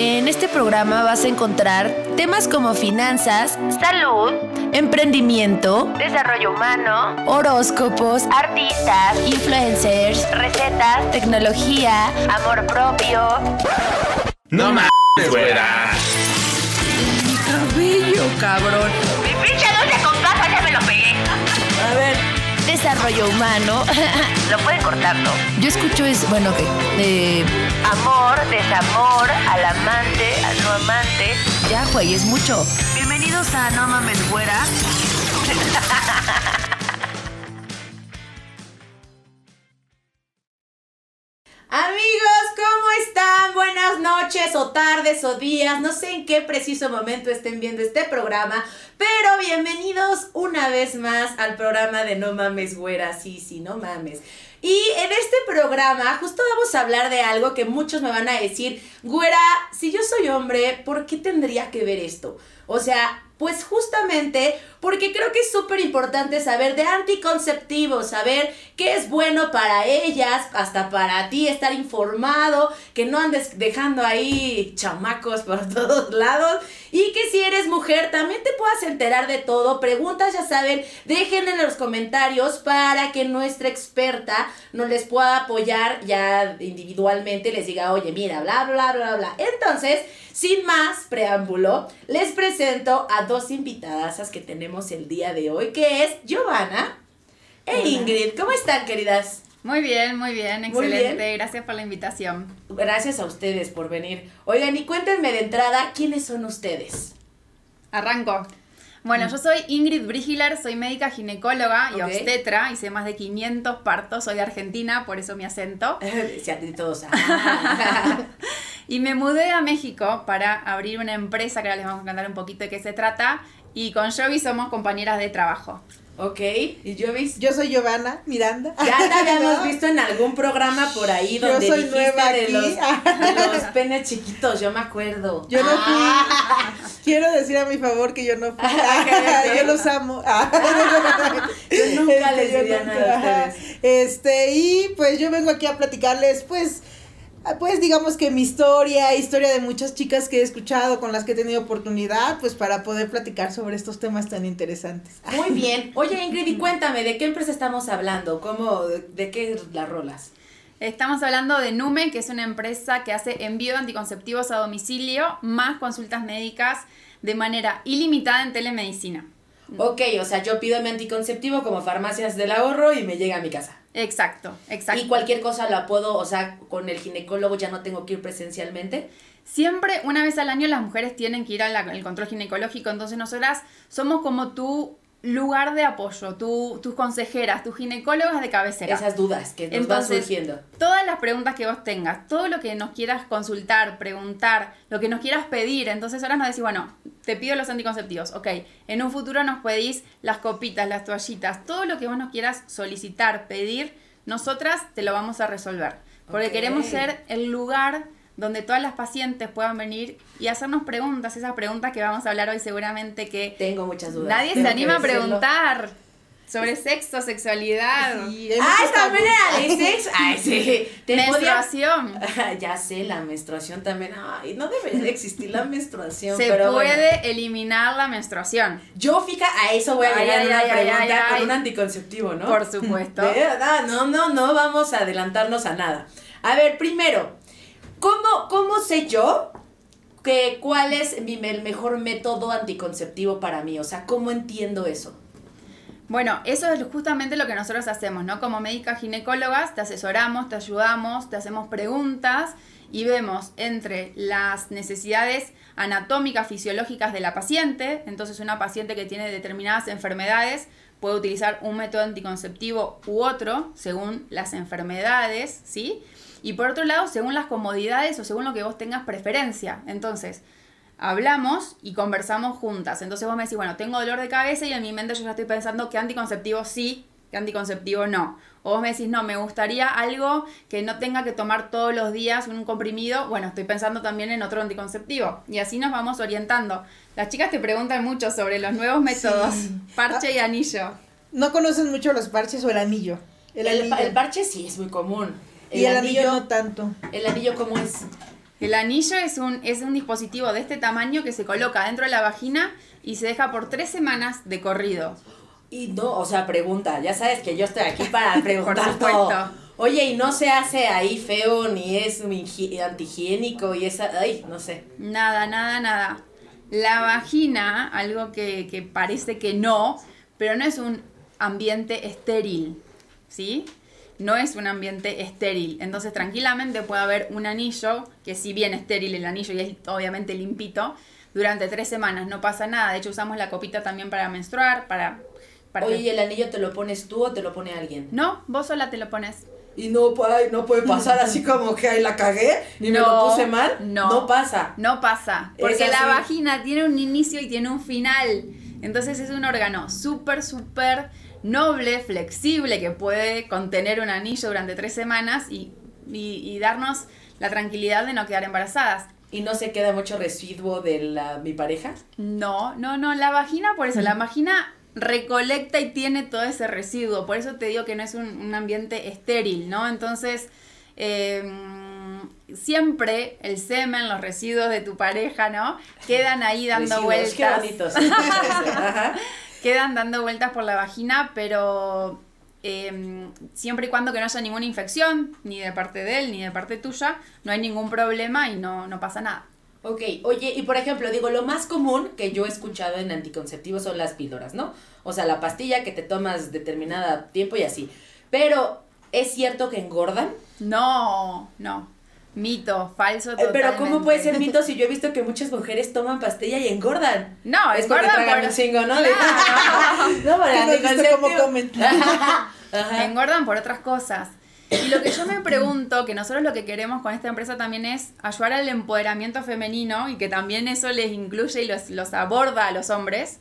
En este programa vas a encontrar temas como finanzas, salud, emprendimiento, desarrollo humano, horóscopos, artistas, influencers, recetas, tecnología, amor propio. No mames, güera. Mi cabello, cabrón. Mi pinche dulce con caja ya me lo pegué. A ver, desarrollo humano. Lo pueden cortar, ¿no? Yo escucho es, bueno, ok. eh, Amor, desamor, al amante, al no amante. ya, güey, es mucho. Bienvenidos a No Mames Güera. Amigos, ¿cómo están? Buenas noches o tardes o días, no sé en qué preciso momento estén viendo este programa, pero bienvenidos una vez más al programa de No Mames Güera, sí, sí, no mames. Y en este programa justo vamos a hablar de algo que muchos me van a decir, güera, si yo soy hombre, ¿por qué tendría que ver esto? O sea, pues justamente porque creo que es súper importante saber de anticonceptivos, saber qué es bueno para ellas, hasta para ti, estar informado, que no andes dejando ahí chamacos por todos lados y que si eres mujer también te puedas enterar de todo. Preguntas, ya saben, dejen en los comentarios para que nuestra experta nos les pueda apoyar ya individualmente, les diga, oye, mira, bla, bla, bla, bla. Entonces, sin más preámbulo, les presento a dos invitadas que tenemos el día de hoy, que es Giovanna e Ingrid. ¿Cómo están, queridas? Muy bien, muy bien, Muy excelente. bien. Gracias por la invitación. Gracias a ustedes por venir. Oigan, y cuéntenme de entrada, ¿quiénes son ustedes? Arranco. Bueno, yo soy Ingrid Brigiler, soy médica ginecóloga y obstetra, hice más de 500 partos, soy de Argentina, por eso mi acento. De todos. ah. Y me mudé a México para abrir una empresa que ahora les vamos a contar un poquito de qué se trata. Y con Jovi somos compañeras de trabajo. ok, y yo vi... Yo soy Giovanna Miranda. Ya te habíamos ¿No? visto en algún programa por ahí Yo donde soy dijiste nueva de aquí. los, de los penes chiquitos, yo me acuerdo. Yo no Ah. fui. Quiero decir a mi favor que yo no fui. Cállate. yo los amo. Ah. Yo nunca les yo diría nada a ustedes. Este, y pues yo vengo aquí a platicarles, pues, pues digamos que mi historia, historia de muchas chicas que he escuchado, con las que he tenido oportunidad, pues para poder platicar sobre estos temas tan interesantes. Muy bien. Oye, Ingrid, y cuéntame, ¿de qué empresa estamos hablando? ¿Cómo, de, de qué las rolas? Estamos hablando de Nume, que es una empresa que hace envío de anticonceptivos a domicilio, más consultas médicas de manera ilimitada en telemedicina. Ok, o sea, yo pido mi anticonceptivo como farmacias del ahorro y me llega a mi casa. Exacto, exacto. Y cualquier cosa la puedo, o sea, con el ginecólogo ya no tengo que ir presencialmente. Siempre, una vez al año, las mujeres tienen que ir al control ginecológico, entonces nosotras somos como tu lugar de apoyo, tu, tus consejeras, tus ginecólogas de cabecera. Esas dudas que nos van Entonces, surgiendo. Todas las preguntas que vos tengas, todo lo que nos quieras consultar, preguntar, lo que nos quieras pedir, entonces ahora nos decís, bueno, te pido los anticonceptivos, ok, en un futuro nos pedís las copitas, las toallitas, todo lo que vos nos quieras solicitar, pedir, nosotras te lo vamos a resolver. Porque queremos ser el lugar donde todas las pacientes puedan venir y hacernos preguntas, esas preguntas que vamos a hablar hoy seguramente que Tengo muchas dudas. nadie tengo se anima a preguntar sobre sexo, sexualidad, ¡Ay, muchos también era de sexo! ¡Ay, sí! Te podía- menstruación. ya sé, la menstruación también. Ay, no debería de existir la menstruación. Se pero puede bueno. eliminar la menstruación. Yo, fija, a eso voy a llegar una ay, pregunta ay, con ay. un anticonceptivo, ¿no? Por supuesto. De verdad, no, no, no vamos a adelantarnos a nada. A ver, primero, ¿cómo, cómo sé yo que cuál es mi, el mejor método anticonceptivo para mí? O sea, ¿cómo entiendo eso? Bueno, eso es justamente lo que nosotros hacemos, ¿no? Como médicas ginecólogas te asesoramos, te ayudamos, te hacemos preguntas y vemos entre las necesidades anatómicas, fisiológicas de la paciente. Entonces, una paciente que tiene determinadas enfermedades puede utilizar un método anticonceptivo u otro según las enfermedades, ¿sí? Y por otro lado, según las comodidades o según lo que vos tengas preferencia. Entonces, hablamos y conversamos juntas. Entonces vos me decís, bueno, tengo dolor de cabeza y en mi mente yo ya estoy pensando que anticonceptivo sí, que anticonceptivo no. O vos me decís, no, me gustaría algo que no tenga que tomar todos los días un comprimido. Bueno, estoy pensando también en otro anticonceptivo. Y así nos vamos orientando. Las chicas te preguntan mucho sobre los nuevos métodos, parche y anillo. No conocen mucho los parches o el anillo. El, El, anillo. el parche sí es muy común. Y el anillo, no tanto. ¿El anillo cómo es? El anillo es un, es un dispositivo de este tamaño que se coloca dentro de la vagina y se deja por tres semanas de corrido. Y no, o sea, pregunta, ya sabes que yo estoy aquí para preguntar supuesto. todo. Oye, y no se hace ahí feo, ni es antihigiénico, y esa, ay, no sé. Nada, nada, nada. La vagina, algo que, que parece que no, pero no es un ambiente estéril, ¿sí? No es un ambiente estéril. Entonces, tranquilamente puede haber un anillo, que si bien estéril el anillo y es obviamente limpito, durante tres semanas no pasa nada. De hecho, usamos la copita también para menstruar, para... para Oye, que- ¿y el anillo te lo pones tú o te lo pone alguien? No, vos sola te lo pones. Y no, ay, no puede pasar así como que ay, la cagué y me lo No, puse mal. no. No pasa. No pasa, porque la vagina tiene un inicio y tiene un final. Entonces es un órgano súper, súper noble, flexible, que puede contener un anillo durante tres semanas y, y- y darnos la tranquilidad de no quedar embarazadas. ¿Y no se queda mucho residuo de la, mi pareja? No, no, no, la vagina, por eso, la vagina recolecta y tiene todo ese residuo, por eso te digo que no es un, un ambiente estéril, ¿no? Entonces, eh, siempre el semen, los residuos de tu pareja, ¿no? Quedan ahí dando Residuos, Qué vueltas. bonitos. Quedan dando vueltas por la vagina, pero eh, siempre y cuando que no haya ninguna infección, ni de parte de él, ni de parte tuya, no hay ningún problema y no, no pasa nada. Ok, oye, y por ejemplo, digo, lo más común que yo he escuchado en anticonceptivos son las píldoras, ¿no? O sea, la pastilla que te tomas determinada tiempo y así. Pero, ¿es cierto que engordan? No, no. Mito, falso Eh, totalmente. Pero, ¿cómo puede ser mito si yo he visto que muchas mujeres toman pastilla y engordan? No, es porque engordan tragan por- un chingo, ¿no? Claro. no, para ¿Tú no visto cómo comen? Engordan por otras cosas. Y lo que yo me pregunto, que nosotros lo que queremos con esta empresa también es ayudar al empoderamiento femenino y que también eso les incluye y los, los aborda a los hombres.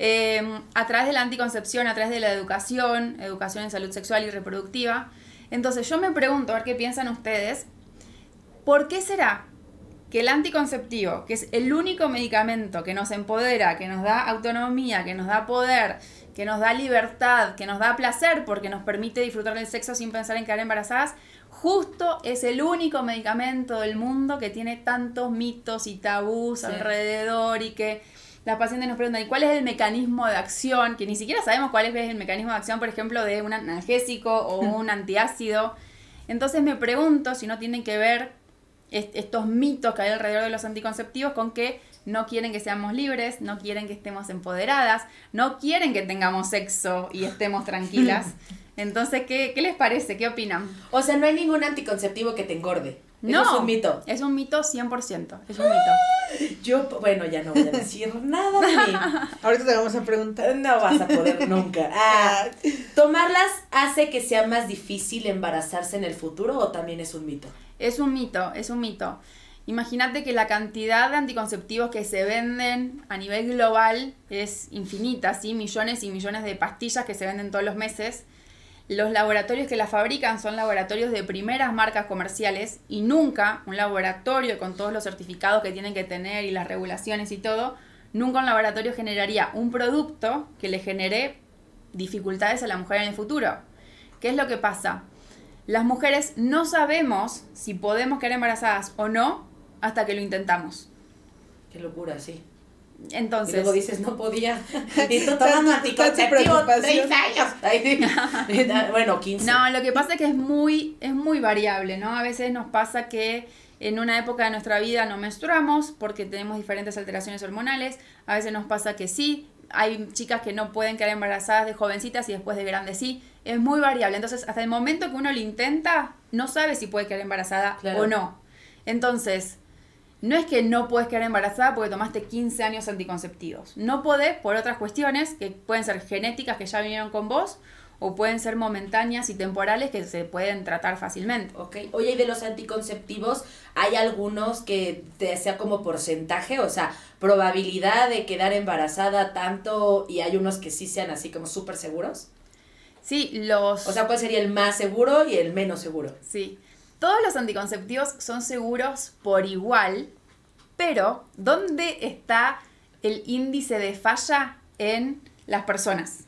eh, a través de la anticoncepción, a través de la educación, educación en salud sexual y reproductiva. Entonces yo me pregunto, a ver qué piensan ustedes, ¿por qué será que el anticonceptivo, que es el único medicamento que nos empodera, que nos da autonomía, que nos da poder, que nos da libertad, que nos da placer porque nos permite disfrutar del sexo sin pensar en quedar embarazadas, justo es el único medicamento del mundo que tiene tantos mitos y tabús Sí. alrededor y que las pacientes nos preguntan, ¿y cuál es el mecanismo de acción? Que ni siquiera sabemos cuál es el mecanismo de acción, por ejemplo, de un analgésico o un antiácido. Entonces me pregunto si no tienen que ver est- estos mitos que hay alrededor de los anticonceptivos con que no quieren que seamos libres, no quieren que estemos empoderadas, no quieren que tengamos sexo y estemos tranquilas. Entonces, ¿qué, qué les parece? ¿Qué opinan? O sea, no hay ningún anticonceptivo que te engorde. Eso no, es un mito. Es un mito 100%. Es un mito. Yo, bueno, ya no voy a decir nada de mí. Ahorita te vamos a preguntar. No vas a poder nunca. Ah, ¿Tomarlas hace que sea más difícil embarazarse en el futuro o también es un mito? Es un mito, es un mito. Imagínate que la cantidad de anticonceptivos que se venden a nivel global es infinita, ¿sí? Millones y millones de pastillas que se venden todos los meses. Los laboratorios que las fabrican son laboratorios de primeras marcas comerciales y nunca un laboratorio con todos los certificados que tienen que tener y las regulaciones y todo, nunca un laboratorio generaría un producto que le genere dificultades a la mujer en el futuro. ¿Qué es lo que pasa? Las mujeres no sabemos si podemos quedar embarazadas o no hasta que lo intentamos. Qué locura, sí. Y Entonces, luego dices, no podía. Y tú tomando anticonceptivo preocupación. 30 años. Bueno, 15. no, lo que pasa es que es muy, es muy variable, ¿no? A veces nos pasa que en una época de nuestra vida no menstruamos porque tenemos diferentes alteraciones hormonales. A veces nos pasa que sí. Hay chicas que no pueden quedar embarazadas de jovencitas y después de grandes sí. Es muy variable. Entonces, hasta el momento que uno lo intenta, no sabe si puede quedar embarazada Claro. o no. Entonces, no es que no puedes quedar embarazada porque tomaste 15 años anticonceptivos. No podés por otras cuestiones que pueden ser genéticas que ya vinieron con vos o pueden ser momentáneas y temporales que se pueden tratar fácilmente. Ok, oye, y de los anticonceptivos, ¿hay algunos que te sea como porcentaje? O sea, probabilidad de quedar embarazada tanto y hay unos que sí sean así como súper seguros. Sí, los... O sea, ¿cuál sería el más seguro y el menos seguro? Sí. Todos los anticonceptivos son seguros por igual, pero ¿dónde está el índice de falla en las personas?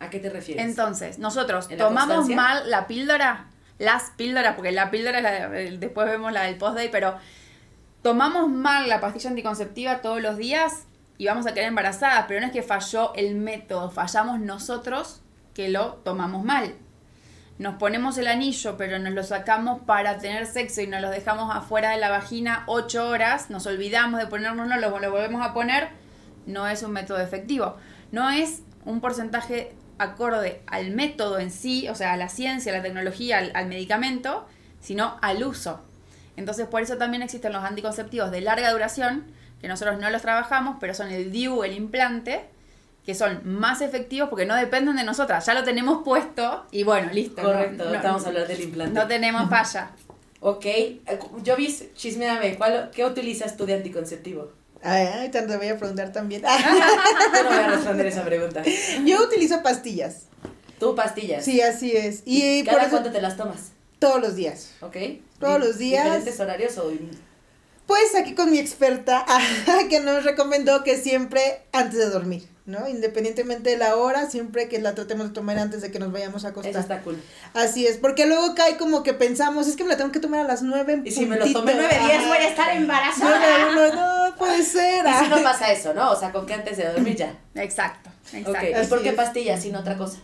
¿A qué te refieres? Entonces, nosotros ¿En la tomamos mal la píldora, las píldoras, porque la píldora es la de- después vemos la del post-day, pero tomamos mal la pastilla anticonceptiva todos los días y vamos a quedar embarazadas, pero no es que falló el método, fallamos nosotros que lo tomamos mal. Nos ponemos el anillo, pero nos lo sacamos para tener sexo y nos lo dejamos afuera de la vagina 8 horas, nos olvidamos de ponérnoslo, lo, lo volvemos a poner, no es un método efectivo. No es un porcentaje acorde al método en sí, o sea, a la ciencia, a la tecnología, al, al medicamento, sino al uso. Entonces, por eso también existen los anticonceptivos de larga duración, que nosotros no los trabajamos, pero son el DIU, el implante, que son más efectivos porque no dependen de nosotras. Ya lo tenemos puesto y bueno, listo. Correcto, no, estamos hablando del implante. No tenemos falla. Ok, eh, yo vi, chismeame, ¿cuál, ¿qué utilizas tú de anticonceptivo? Ay, te voy a preguntar también. Yo no voy a responder esa pregunta. Yo utilizo pastillas. Tú pastillas. Sí, así es. Y por ¿Cada eso cuánto te las tomas? todos los días. ¿Ok? Todos los días. ¿Diferentes horarios o...? Pues aquí con mi experta que nos recomendó que siempre antes de dormir, ¿no? Independientemente de la hora, siempre que la tratemos de tomar antes de que nos vayamos a acostar. Eso está cool. Así es, porque luego cae como que pensamos, es que me la tengo que tomar a las nueve Y si me lo puntito. tomé nueve días, voy a estar embarazada. uno, no puede ser. Y si no pasa eso, ¿no? O sea, con que antes de dormir ya. Exacto, exacto. Ok, ¿y por qué pastillas no otra cosa?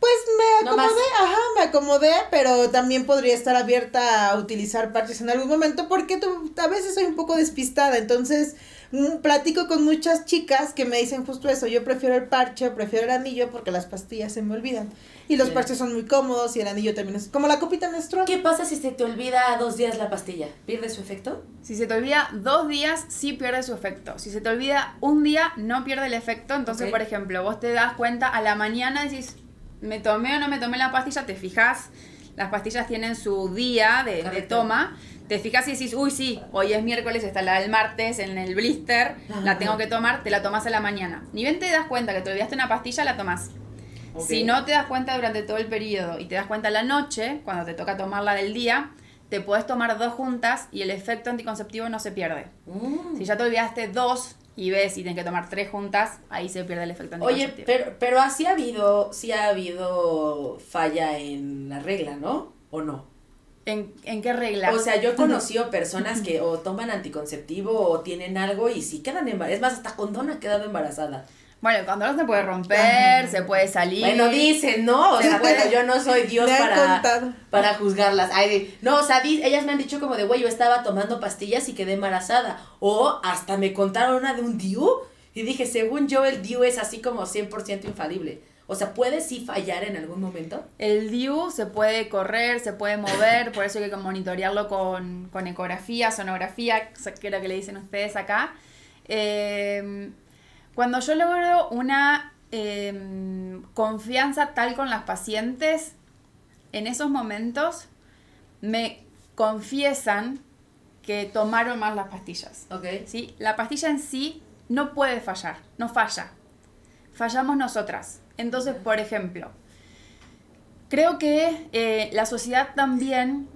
Pues me No acomodé, ajá, me acomodé, pero también podría estar abierta a utilizar parches en algún momento porque tú- a veces soy un poco despistada, entonces mm, platico con muchas chicas que me dicen justo eso, yo prefiero el parche, prefiero el anillo porque las pastillas se me olvidan. Y los Bien. parches son muy cómodos y el anillo también es como la copita menstrual. ¿Qué pasa si se te olvida dos días la pastilla? ¿Pierde su efecto? Si se te olvida dos días, sí pierde su efecto. Si se te olvida un día, no pierde el efecto. Entonces, por ejemplo, vos te das cuenta a la mañana, decís, ¿me tomé o no me tomé la pastilla? Te fijas, las pastillas tienen su día de, toma. Te fijas y decís, uy, sí, hoy es miércoles, está la del martes en el blister, la tengo que tomar, te la tomas a la mañana. Ni bien te das cuenta que te olvidaste una pastilla, la tomás. Ok. Si no te das cuenta durante todo el periodo y te das cuenta a la noche, cuando te toca tomarla del día, te puedes tomar dos juntas y el efecto anticonceptivo no se pierde. Mm. Si ya te olvidaste dos y ves y tienes que tomar tres juntas, ahí se pierde el efecto Oye, anticonceptivo. pero, pero así ha habido, sí ha habido falla en la regla, ¿no? ¿O no? ¿En, en qué regla? O sea, yo he conocido personas que o toman anticonceptivo o tienen algo y sí quedan embarazadas. Es más, hasta Condón ha quedado embarazada. Bueno, el condón se puede romper, se puede salir. Bueno, dicen, ¿no? O sea, bueno, yo no soy Dios Me para, para juzgarlas. Ay, no, o sea, ellas me han dicho como de, güey, yo estaba tomando pastillas y quedé embarazada. O hasta me contaron una de un DIU y dije, según yo, el DIU es así como 100% infalible. O sea, ¿puede sí fallar en algún momento? El DIU se puede correr, se puede mover, por eso hay que monitorearlo con, con ecografía, sonografía, que es lo que le dicen ustedes acá. Eh, cuando yo logro una eh, confianza tal con las pacientes, en esos momentos me confiesan que tomaron más las pastillas. Ok. ¿sí? La pastilla en sí no puede fallar, no falla. Fallamos nosotras. Entonces, por ejemplo, creo que eh, la sociedad también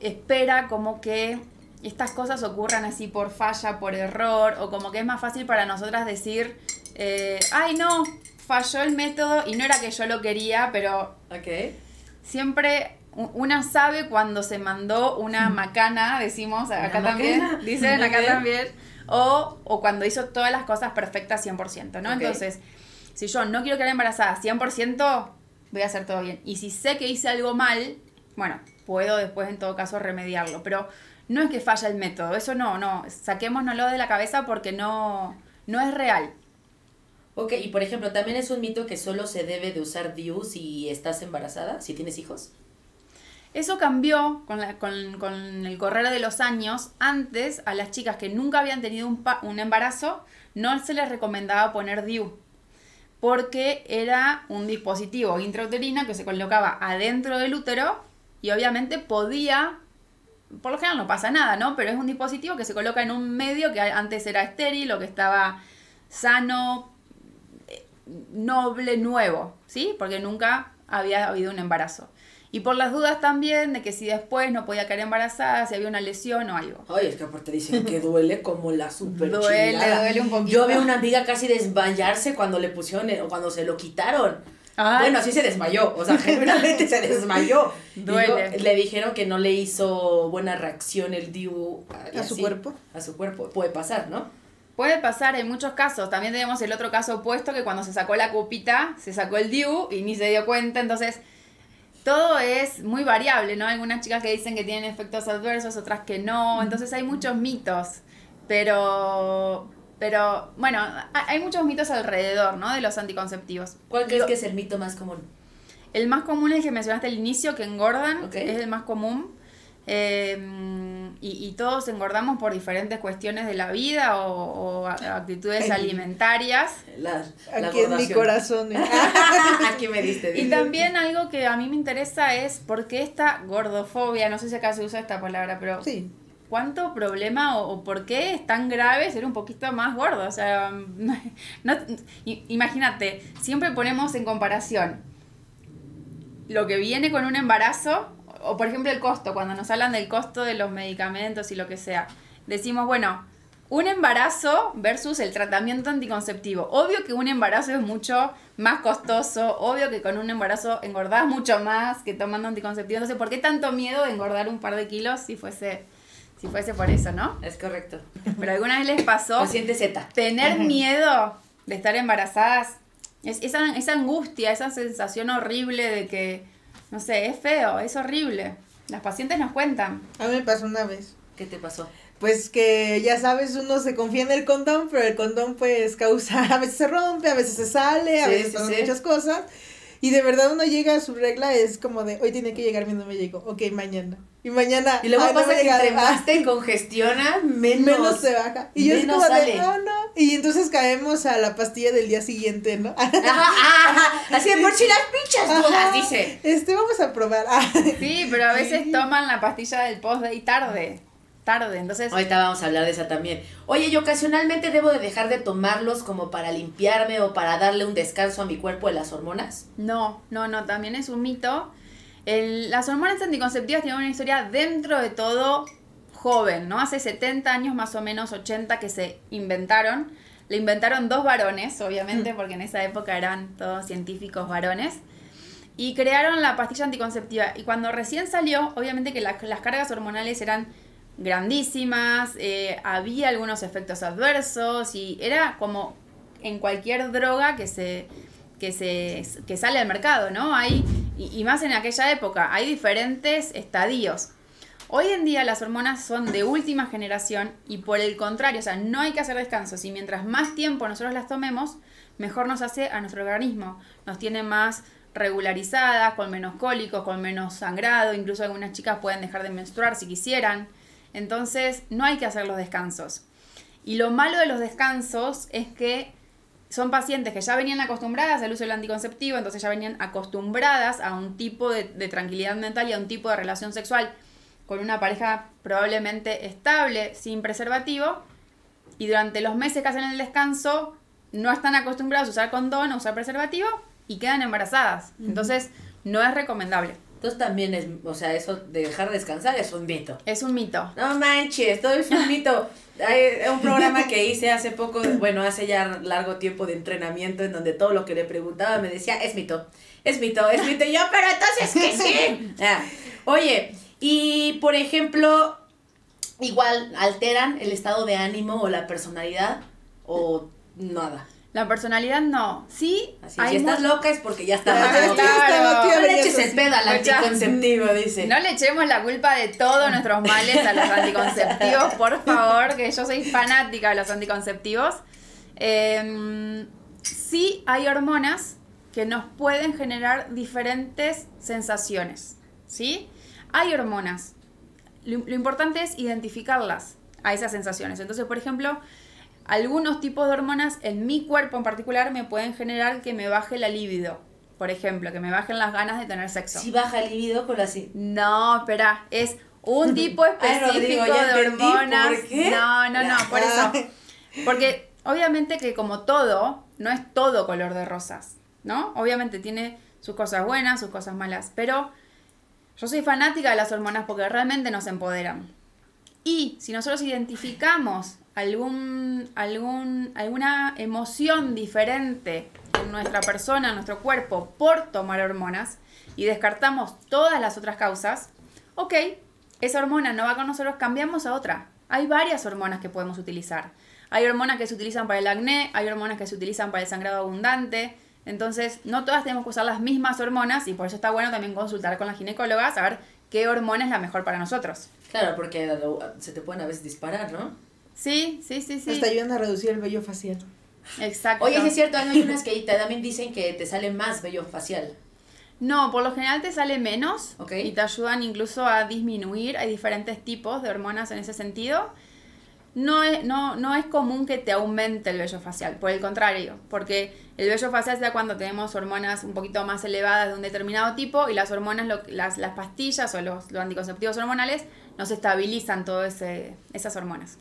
espera como que estas cosas ocurran así por falla, por error, o como que es más fácil para nosotras decir, eh, ay no, falló el método y no era que yo lo quería, pero Ok. siempre una sabe cuando se mandó una macana, decimos acá Una también, macana. dicen acá también, o, o cuando hizo todas las cosas perfectas 100%, ¿no? Entonces, si yo no quiero quedar embarazada 100%, voy a hacer todo bien. Y si sé que hice algo mal, bueno, puedo después en todo caso remediarlo, pero no es que falla el método, eso no, no, saquémonoslo de la cabeza porque no, no es real. Ok, y por ejemplo, también es un mito que solo se debe de usar DIU si estás embarazada, si tienes hijos. Eso cambió con, la- con- con el correr de los años. Antes, a las chicas que nunca habían tenido un, pa- un embarazo, no se les recomendaba poner DIU. Porque era un dispositivo intrauterino que se colocaba adentro del útero y obviamente podía, por lo general no pasa nada, ¿no? Pero es un dispositivo que se coloca en un medio que antes era estéril o que estaba sano, eh, noble, nuevo, ¿sí? Porque nunca había habido un embarazo. Y por las dudas también de que si después no podía caer embarazada, si había una lesión o algo. Ay, es que aparte dicen que duele como la super Duele, chingada. duele un poquito. Yo vi una amiga casi desmayarse cuando le pusieron, o cuando se lo quitaron. Ay. Bueno, sí se desmayó, o sea, genuinamente se desmayó. Duele. digo, le dijeron que no le hizo buena reacción el DIU y ¿A su cuerpo? A su cuerpo. Puede pasar, ¿no? Puede pasar en muchos casos. También tenemos el otro caso opuesto que cuando se sacó la cupita, se sacó el DIU y ni se dio cuenta. Entonces, todo es muy variable, ¿no? Algunas chicas que dicen que tienen efectos adversos, otras que no. Entonces hay muchos mitos. Pero, pero, bueno, ha- hay muchos mitos alrededor, ¿no? De los anticonceptivos. ¿Cuál crees que es el mito más común? El más común es el que mencionaste al inicio, que engordan, es el más común. Eh, y, y todos engordamos por diferentes cuestiones de la vida o, actitudes Ay. alimentarias. La, la Aquí en mi corazón. ¿eh? Aquí me diste. Y dile. también algo que a mí me interesa es por qué esta gordofobia, no sé si acá se usa esta palabra, pero Sí. ¿Cuánto problema o, por qué es tan grave ser un poquito más gordo? O sea, no, i- imagínate, siempre ponemos en comparación lo que viene con un embarazo, o por ejemplo el costo, cuando nos hablan del costo de los medicamentos y lo que sea, decimos, bueno, un embarazo versus el tratamiento anticonceptivo. Obvio que un embarazo es mucho más costoso, obvio que con un embarazo engordás mucho más que tomando anticonceptivo. Entonces, ¿por qué tanto miedo de engordar un par de kilos si fuese, si fuese por eso, no? Es correcto. Pero alguna vez les pasó Paciente Z. tener miedo de estar embarazadas, es, esa, esa angustia, esa sensación horrible de que, no sé, es feo, es horrible. Las pacientes nos cuentan. A mí me pasó una vez. ¿Qué te pasó? Pues que ya sabes, uno se confía en el condón, pero el condón pues causa, a veces se rompe, a veces se sale, a Sí, veces sí, pasan sí. muchas cosas. Y de verdad uno llega a su regla, es como de, hoy tiene que llegar, mi no me llegó, ok, mañana. Y mañana, Y luego "Ay, no pasa que llegado". entre Ah, más te congestiona, menos, menos se baja. Y yo es como sale. de, oh no. Y entonces caemos a la pastilla del día siguiente, ¿no? Ajá, ajá, así de por si las pinchas dudas, dice. Este, vamos a probar. Ah, Sí, pero a veces toman la pastilla del post-day tarde. Tarde, entonces... Ahorita vamos a hablar de esa también. Oye, y ocasionalmente debo de dejar de tomarlos como para limpiarme o para darle un descanso a mi cuerpo de las hormonas. No, no, no, también es un mito. El- las hormonas anticonceptivas tienen una historia dentro de todo joven, ¿no? Hace 70 años más o menos, 80 que se inventaron. Le inventaron dos varones, obviamente, porque en esa época eran todos científicos varones. Y crearon la pastilla anticonceptiva. Y cuando recién salió, obviamente que la- las cargas hormonales eran grandísimas, eh, había algunos efectos adversos y era como en cualquier droga que se, que se que sale al mercado, ¿no? Hay, y, más en aquella época, hay diferentes estadios. Hoy en día las hormonas son de última generación y por el contrario, o sea, no hay que hacer descansos y mientras más tiempo nosotros las tomemos, mejor nos hace a nuestro organismo. Nos tiene más regularizadas, con menos cólicos, con menos sangrado, incluso algunas chicas pueden dejar de menstruar si quisieran. Entonces, no hay que hacer los descansos. Y lo malo de los descansos es que son pacientes que ya venían acostumbradas al uso del anticonceptivo, entonces ya venían acostumbradas a un tipo de, de tranquilidad mental y a un tipo de relación sexual con una pareja probablemente estable, sin preservativo, y durante los meses que hacen el descanso no están acostumbrados a usar condón o usar preservativo y quedan embarazadas. Entonces, no es recomendable. Entonces también es, o sea, eso de dejar descansar es un mito. Es un mito. No manches, todo es un mito. Hay un programa que hice hace poco, bueno, hace ya largo tiempo de entrenamiento en donde todo lo que le preguntaba me decía, es mito, es mito, es mito. Y yo, pero entonces que sí. Ah, Oye, y por ejemplo, igual alteran el estado de ánimo o la personalidad o nada. La personalidad no. Sí, Así, hay si estás loca es porque ya ya estaba, tía, No le eches el pedo al Escucha. anticonceptivo, dice. No le echemos la culpa de todos nuestros males a los anticonceptivos, por favor, que yo soy fanática de los anticonceptivos. Eh, sí hay hormonas que nos pueden generar diferentes sensaciones, ¿sí? Hay hormonas. Lo, lo importante es identificarlas a esas sensaciones. Entonces, por ejemplo, algunos tipos de hormonas en mi cuerpo en particular me pueden generar que me baje la libido. Por ejemplo, que me bajen las ganas de tener sexo. Si baja el libido con la si- No, espera, es un tipo Ay, específico Rodrigo, de hormonas. por qué. No, no, no, por eso. Porque obviamente que como todo, no es todo color de rosas, ¿no? Obviamente tiene sus cosas buenas, sus cosas malas, pero yo soy fanática de las hormonas porque realmente nos empoderan. Y si nosotros identificamos algún, algún, alguna emoción diferente en nuestra persona, en nuestro cuerpo, por tomar hormonas y descartamos todas las otras causas, ok, esa hormona no va con nosotros, cambiamos a otra. Hay varias hormonas que podemos utilizar. Hay hormonas que se utilizan para el acné, hay hormonas que se utilizan para el sangrado abundante. Entonces, no todas tenemos que usar las mismas hormonas y por eso está bueno también consultar con la ginecóloga, saber qué hormona es la mejor para nosotros. Claro, porque se te pueden a veces disparar, ¿no? Sí, sí, sí, sí. Hasta ayudan a reducir el vello facial. Exacto. Oye, sí es cierto, hay unas que también dicen que te sale más vello facial. No, por lo general te sale menos y te ayudan incluso a disminuir. Hay diferentes tipos de hormonas en ese sentido. No es, no, no es común que te aumente el vello facial, por el contrario, porque el vello facial se da cuando tenemos hormonas un poquito más elevadas de un determinado tipo y las hormonas, lo- las, las pastillas o los, los anticonceptivos hormonales nos estabilizan todas esas hormonas.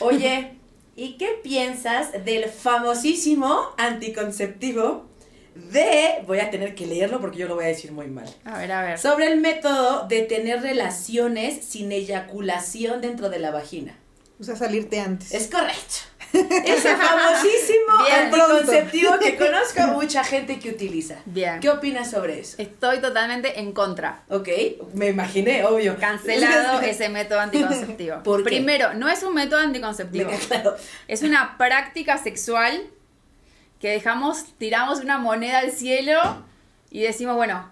Oye, ¿y qué piensas del famosísimo anticonceptivo de... Voy a tener que leerlo porque yo lo voy a decir muy mal. A ver, a ver. Sobre el método de tener relaciones sin eyaculación dentro de la vagina. O sea, salirte antes. Es correcto. Ese famosísimo anticonceptivo que conozco a mucha gente que utiliza. Bien. ¿Qué opinas sobre eso? Estoy totalmente en contra. Ok, me imaginé, obvio. Cancelado ese método anticonceptivo. ¿Por qué? Primero, no es un método anticonceptivo. Claro. Es una práctica sexual que dejamos, tiramos una moneda al cielo y decimos, bueno,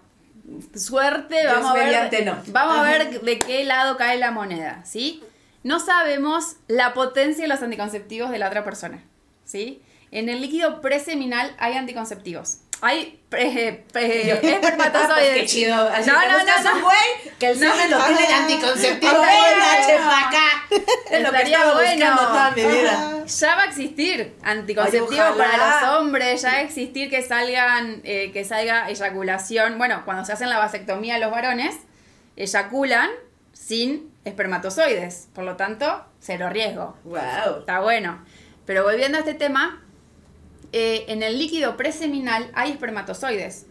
suerte, Dios vamos a ver, no. vamos a ver de qué lado cae la moneda, ¿sí? No sabemos la potencia de los anticonceptivos de la otra persona, ¿sí? En el líquido preseminal hay anticonceptivos. Hay pre, pre- espermatozoides. Qué chido. Así no, no, no, no. güey que el No. semen lo tiene de anticonceptivo. Bueno. Acá. Es lo que estaba bueno. buscando toda mi vida. Ya va a existir anticonceptivo Ay, para los hombres, ya va a existir que salgan, eh, que salga eyaculación. Bueno, cuando se hacen la vasectomía los varones, eyaculan sin espermatozoides. Por lo tanto, cero riesgo. Wow. Está bueno. Pero volviendo a este tema, eh, en el líquido preseminal hay espermatozoides.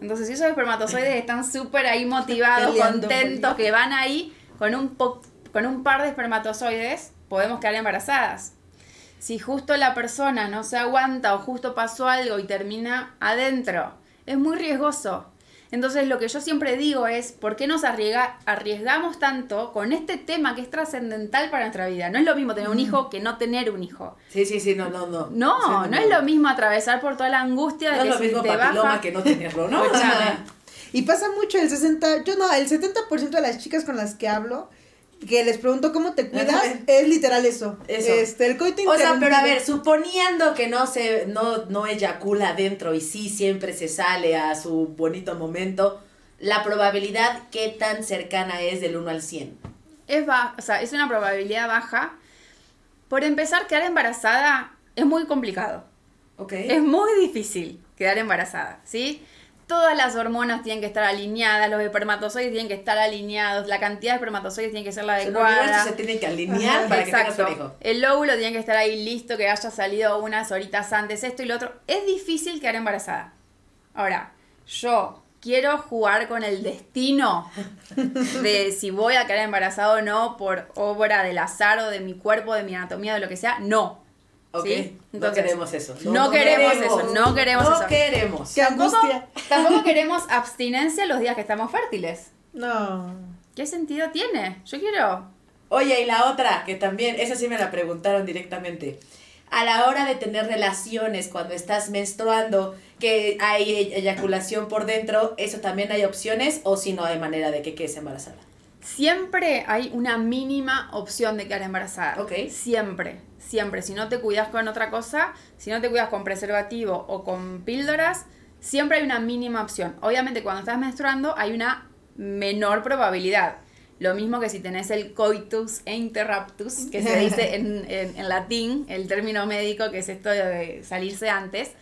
Entonces, si esos espermatozoides están súper ahí motivados, contentos, que van ahí con un, po- con un par de espermatozoides, podemos quedar embarazadas. Si justo la persona no se aguanta o justo pasó algo y termina adentro, es muy riesgoso. Entonces lo que yo siempre digo es, ¿por qué nos arriesga- arriesgamos tanto con este tema que es trascendental para nuestra vida? No es lo mismo tener un hijo que no tener un hijo. Sí, sí, sí, no, no, no. No, Sí, no es lo mismo atravesar por toda la angustia de No es que lo si mismo te papiloma baja... que no tenerlo, ¿no? Y pasa mucho el 60, yo no, el 70% de las chicas con las que hablo, que les pregunto cómo te cuidas, es literal eso. Eso. Este, el coito O sea, pero a ver, suponiendo que no se, no, no eyacula adentro y sí siempre se sale a su bonito momento, la probabilidad qué tan cercana es del 1 al 100. Es, ba- o sea, es una probabilidad baja. Por empezar, quedar embarazada es muy complicado. ¿Ok? Es muy difícil quedar embarazada, ¿sí? Todas las hormonas tienen que estar alineadas, los espermatozoides tienen que estar alineados, la cantidad de espermatozoides tiene que ser la adecuada. se tiene que alinear Ajá. para que tengas Exacto. hijo. El óvulo tiene que estar ahí listo, que haya salido unas horitas antes, esto y lo otro. Es difícil quedar embarazada. Ahora, yo quiero jugar con el destino de si voy a quedar embarazada o no por obra del azar o de mi cuerpo, de mi anatomía, de lo que sea. No. Ok, ¿Sí? no queremos eso. no queremos eso, no queremos no eso. queremos. Qué Tampoco, angustia. tampoco queremos abstinencia los días que estamos fértiles. No. ¿Qué sentido tiene? Yo quiero. Oye, y la otra, que también, esa sí me la preguntaron directamente. A la hora de tener relaciones cuando estás menstruando, que hay ey- eyaculación por dentro, ¿eso también hay opciones o si no hay manera de que quedes embarazada? Siempre hay una mínima opción de quedar embarazada. Ok. Siempre, siempre. Si no te cuidas con otra cosa, si no te cuidas con preservativo o con píldoras, siempre hay una mínima opción. Obviamente cuando estás menstruando hay una menor probabilidad. Lo mismo que si tenés el coitus e interruptus, que se dice en, en- en latín, el término médico, que es esto de salirse antes.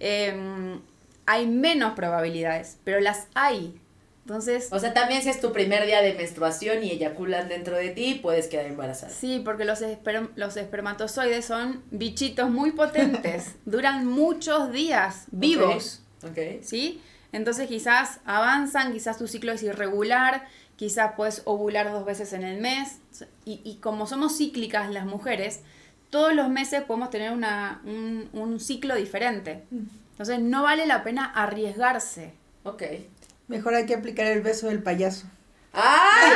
Em, hay menos probabilidades, pero las hay. Entonces, O sea, también si es tu primer día de menstruación y eyaculan dentro de ti, puedes quedar embarazada. Sí, porque los, esper- los espermatozoides son bichitos muy potentes, duran muchos días vivos, Ok. ¿sí? Entonces quizás avanzan, quizás tu ciclo es irregular, quizás puedes ovular dos veces en el mes, y, y como somos cíclicas las mujeres, todos los meses podemos tener una, un, un ciclo diferente. Entonces no vale la pena arriesgarse. Ok. Mejor hay que aplicar el beso del payaso. ¡Ay!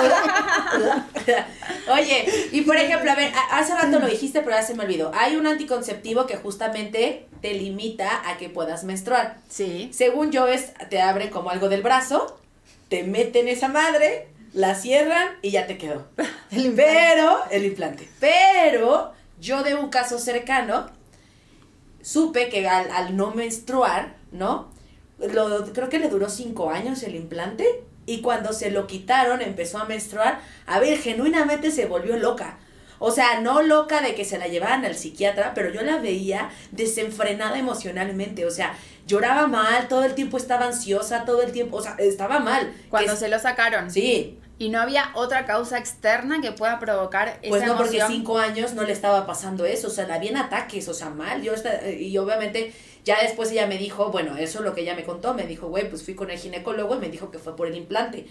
Oye, y por ejemplo, a ver, hace rato lo dijiste, pero ya se me olvidó. Hay un anticonceptivo que justamente te limita a que puedas menstruar. Sí. Según yo, es, te abren como algo del brazo, te meten esa madre, la cierran y ya te quedó. El implante. Pero, el implante. Pero, yo de un caso cercano, supe que al, al no menstruar, ¿no? Lo, creo que le duró cinco años el implante. Y cuando se lo quitaron, empezó a menstruar. A ver, genuinamente se volvió loca. O sea, no loca de que se la llevaran al psiquiatra, pero yo la veía desenfrenada emocionalmente. O sea, lloraba mal, todo el tiempo estaba ansiosa, todo el tiempo, o sea, estaba mal. Cuando se lo sacaron. Sí, Y no había otra causa externa que pueda provocar esa Pues no, porque cinco años no le estaba pasando eso, o sea, la en ataques, o sea, mal. Yo y obviamente ya después ella me dijo, bueno, eso es lo que ella me contó, me dijo, güey, pues fui con el ginecólogo y me dijo que fue por el implante.